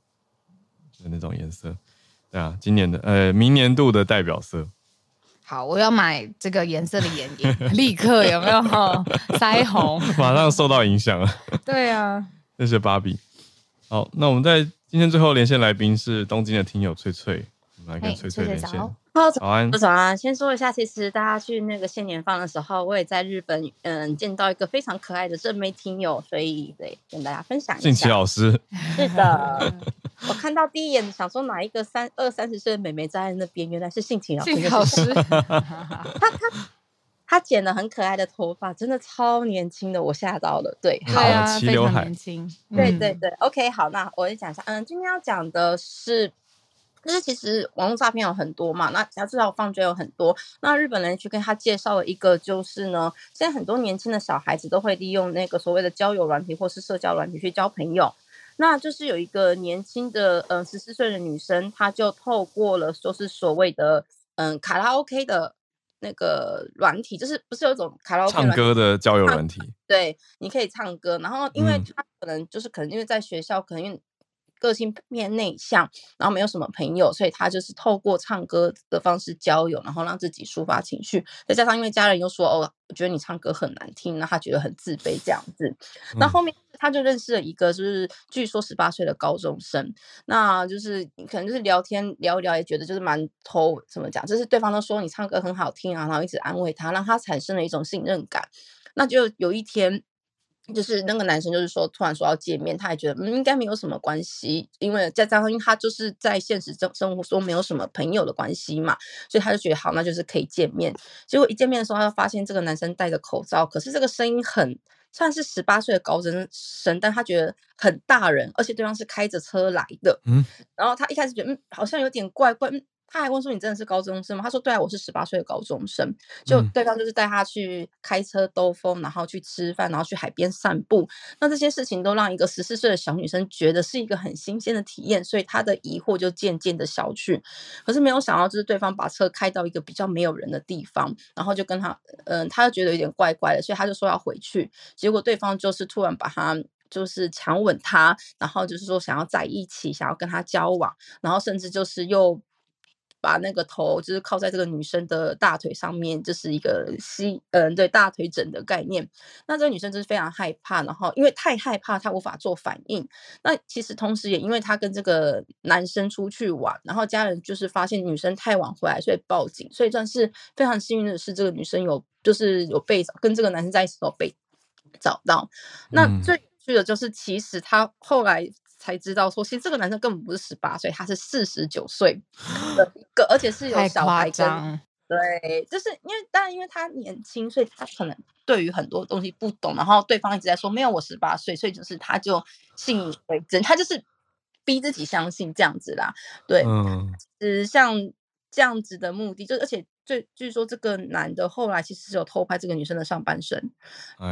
的那种颜色。对啊，今年的呃，明年度的代表色。好，我要买这个颜色的眼影，立刻有没有？腮红，马上受到影响了。对啊，谢谢芭比。好，那我们在今天最后连线来宾是东京的听友翠翠，我们来跟翠翠连线。早安，早安。先说一下，其实大家去那个新年放的时候，我也在日本，嗯，见到一个非常可爱的正妹听友，所以对，跟大家分享一下。信奇老师，是的，我看到第一眼想说哪一个三二三十岁的美眉站在那边，原来是信奇老师。信奇老师，他他他剪了很可爱的头发，真的超年轻的，我吓到了。对，好啊，非常年轻。对对对，OK，好，那我也讲一下，嗯，今天要讲的是。就是其实网络诈骗有很多嘛，那他知道犯罪有很多。那日本人去跟他介绍了一个，就是呢，现在很多年轻的小孩子都会利用那个所谓的交友软体或是社交软体去交朋友。那就是有一个年轻的，嗯，十四岁的女生，她就透过了就是所谓的，嗯，卡拉 OK 的那个软体，就是不是有一种卡拉 OK 唱歌的交友软体？对，你可以唱歌。然后，因为她可能就是可能因为在学校，可能因为。个性偏内向，然后没有什么朋友，所以他就是透过唱歌的方式交友，然后让自己抒发情绪。再加上因为家人又说哦，我觉得你唱歌很难听，那他觉得很自卑这样子。那、嗯、后面他就认识了一个，就是据说十八岁的高中生，那就是可能就是聊天聊一聊，也觉得就是蛮投怎么讲，就是对方都说你唱歌很好听啊，然后一直安慰他，让他产生了一种信任感。那就有一天。就是那个男生，就是说突然说要见面，他也觉得嗯应该没有什么关系，因为再加上因为他就是在现实生生活中没有什么朋友的关系嘛，所以他就觉得好，那就是可以见面。结果一见面的时候，他就发现这个男生戴着口罩，可是这个声音很算是十八岁的高中生，但他觉得很大人，而且对方是开着车来的，嗯，然后他一开始觉得嗯好像有点怪怪。嗯他还问说：“你真的是高中生吗？”他说：“对啊，我是十八岁的高中生。”就对方就是带他去开车兜风，然后去吃饭，然后去海边散步。那这些事情都让一个十四岁的小女生觉得是一个很新鲜的体验，所以她的疑惑就渐渐的消去。可是没有想到，就是对方把车开到一个比较没有人的地方，然后就跟他，嗯，他就觉得有点怪怪的，所以他就说要回去。结果对方就是突然把他就是强吻他，然后就是说想要在一起，想要跟他交往，然后甚至就是又。把那个头就是靠在这个女生的大腿上面，就是一个吸，嗯，对，大腿枕的概念。那这个女生就是非常害怕，然后因为太害怕，她无法做反应。那其实同时也因为她跟这个男生出去玩，然后家人就是发现女生太晚回来，所以报警。所以算是非常幸运的是，这个女生有就是有被，跟这个男生在一起都被找到。那最有趣的就是，其实她后来。才知道说，其实这个男生根本不是十八岁，他是四十九岁的一个，而且是有小孩跟。对，就是因为，当然因为他年轻，所以他可能对于很多东西不懂。然后对方一直在说没有我十八岁，所以就是他就信以为真，他就是逼自己相信这样子啦。对，嗯，是像这样子的目的，就而且最据说这个男的后来其实是有偷拍这个女生的上半身，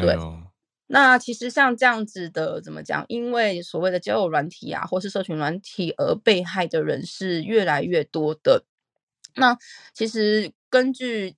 对。那其实像这样子的，怎么讲？因为所谓的交友软体啊，或是社群软体而被害的人是越来越多的。那其实根据。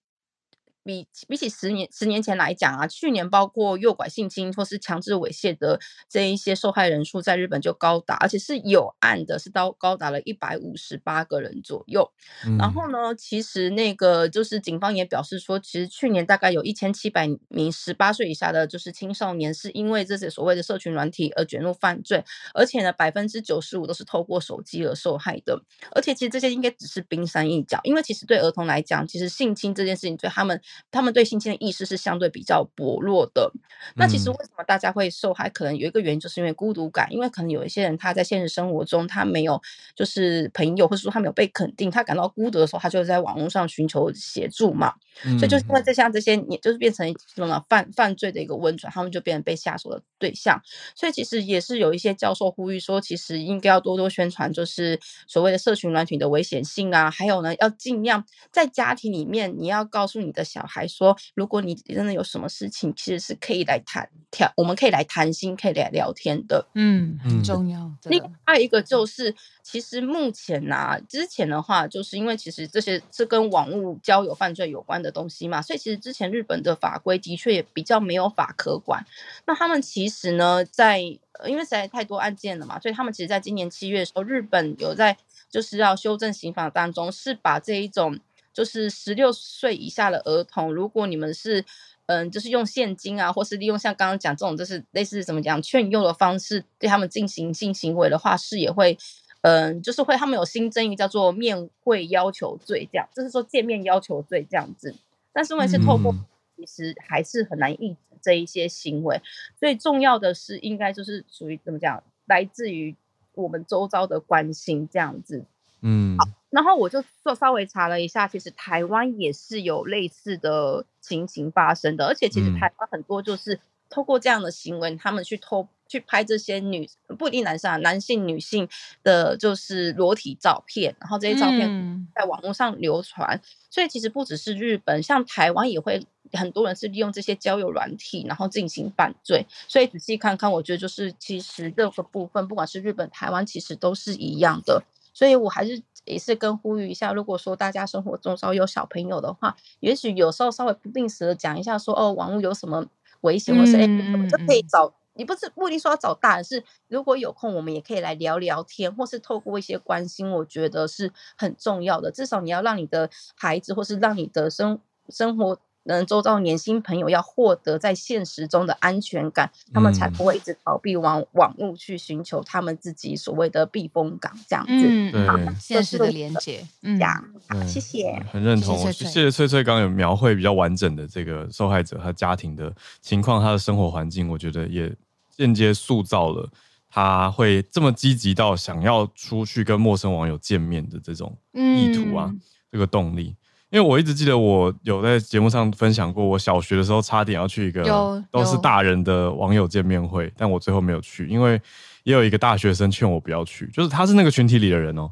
比比起十年十年前来讲啊，去年包括诱拐、性侵或是强制猥亵的这一些受害人数，在日本就高达，而且是有案的，是到高达了一百五十八个人左右。嗯。然后呢，其实那个就是警方也表示说，其实去年大概有一千七百名十八岁以下的，就是青少年，是因为这些所谓的社群软体而卷入犯罪，而且呢，百分之九十五都是透过手机而受害的。而且其实这些应该只是冰山一角，因为其实对儿童来讲，其实性侵这件事情对他们。他们对性侵的意识是相对比较薄弱的。那其实为什么大家会受害？可能有一个原因，就是因为孤独感。因为可能有一些人他在现实生活中他没有就是朋友，或者说他没有被肯定，他感到孤独的时候，他就在网络上寻求协助嘛。所以就是因为这像这些，也就是变成什么犯犯罪的一个温床，他们就变成被下手的对象。所以其实也是有一些教授呼吁说，其实应该要多多宣传，就是所谓的社群软体的危险性啊，还有呢，要尽量在家庭里面，你要告诉你的小孩说，如果你真的有什么事情，其实是可以来谈，谈，我们可以来谈心，可以来聊天的。嗯，很重要。另外一个就是，其实目前呐、啊，之前的话，就是因为其实这些是跟网络交友犯罪有关的东西嘛，所以其实之前日本的法规的确也比较没有法可管。那他们其实呢，在因为实在太多案件了嘛，所以他们其实在今年七月的时候，日本有在就是要修正刑法当中，是把这一种。就是十六岁以下的儿童，如果你们是嗯，就是用现金啊，或是利用像刚刚讲这种，就是类似怎么讲劝诱的方式对他们进行性行为的话，是也会。嗯，就是会，他们有新增一个叫做面会要求罪，这样，就是说见面要求罪这样子。但是因为是透过，其实还是很难抑制这一些行为。最重要的是，应该就是属于怎么讲，来自于我们周遭的关心这样子。嗯，好，然后我就做稍微查了一下，其实台湾也是有类似的情形发生的，而且其实台湾很多就是透过这样的行为，他们去偷。去拍这些女不一定男生啊，男性、女性的，就是裸体照片，然后这些照片在网络上流传。嗯、所以其实不只是日本，像台湾也会很多人是利用这些交友软体，然后进行犯罪。所以仔细看看，我觉得就是其实这个部分，不管是日本、台湾，其实都是一样的。所以我还是也是跟呼吁一下，如果说大家生活中稍有小朋友的话，也许有时候稍微不定时的讲一下说，说哦，网络有什么危险，或是哎，就可以找。你不是不一定说要找大人，是如果有空，我们也可以来聊聊天，或是透过一些关心，我觉得是很重要的。至少你要让你的孩子，或是让你的生生活，嗯，周遭年轻朋友要获得在现实中的安全感，他们才不会一直逃避往网络去寻求他们自己所谓的避风港这样子。嗯，对，现实的连接。嗯，呀，好，谢谢，很认同。谢谢翠翠刚刚有描绘比较完整的这个受害者和家庭的情况，他的生活环境，我觉得也。间接塑造了他会这么积极到想要出去跟陌生网友见面的这种意图啊，嗯、这个动力。因为我一直记得我有在节目上分享过，我小学的时候差点要去一个都是大人的网友见面会，但我最后没有去，因为也有一个大学生劝我不要去，就是他是那个群体里的人哦，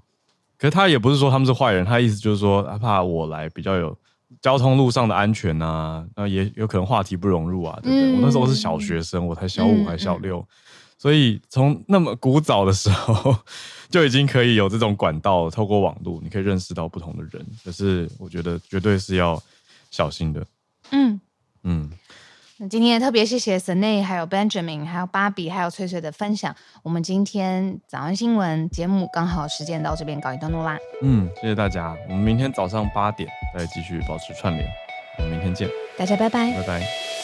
可是他也不是说他们是坏人，他意思就是说他怕我来比较有。交通路上的安全啊，那也有可能话题不融入啊，对不对？嗯、我那时候是小学生，我才小五还小六，嗯、所以从那么古早的时候就已经可以有这种管道，透过网络你可以认识到不同的人。可是我觉得绝对是要小心的。嗯嗯。那今天特别谢谢 Sene 还有 Benjamin，还有芭比，还有翠翠的分享。我们今天早安新闻节目刚好时间到这边告一段落啦。嗯，谢谢大家。我们明天早上八点再继续保持串联。我们明天见，大家拜拜，拜拜。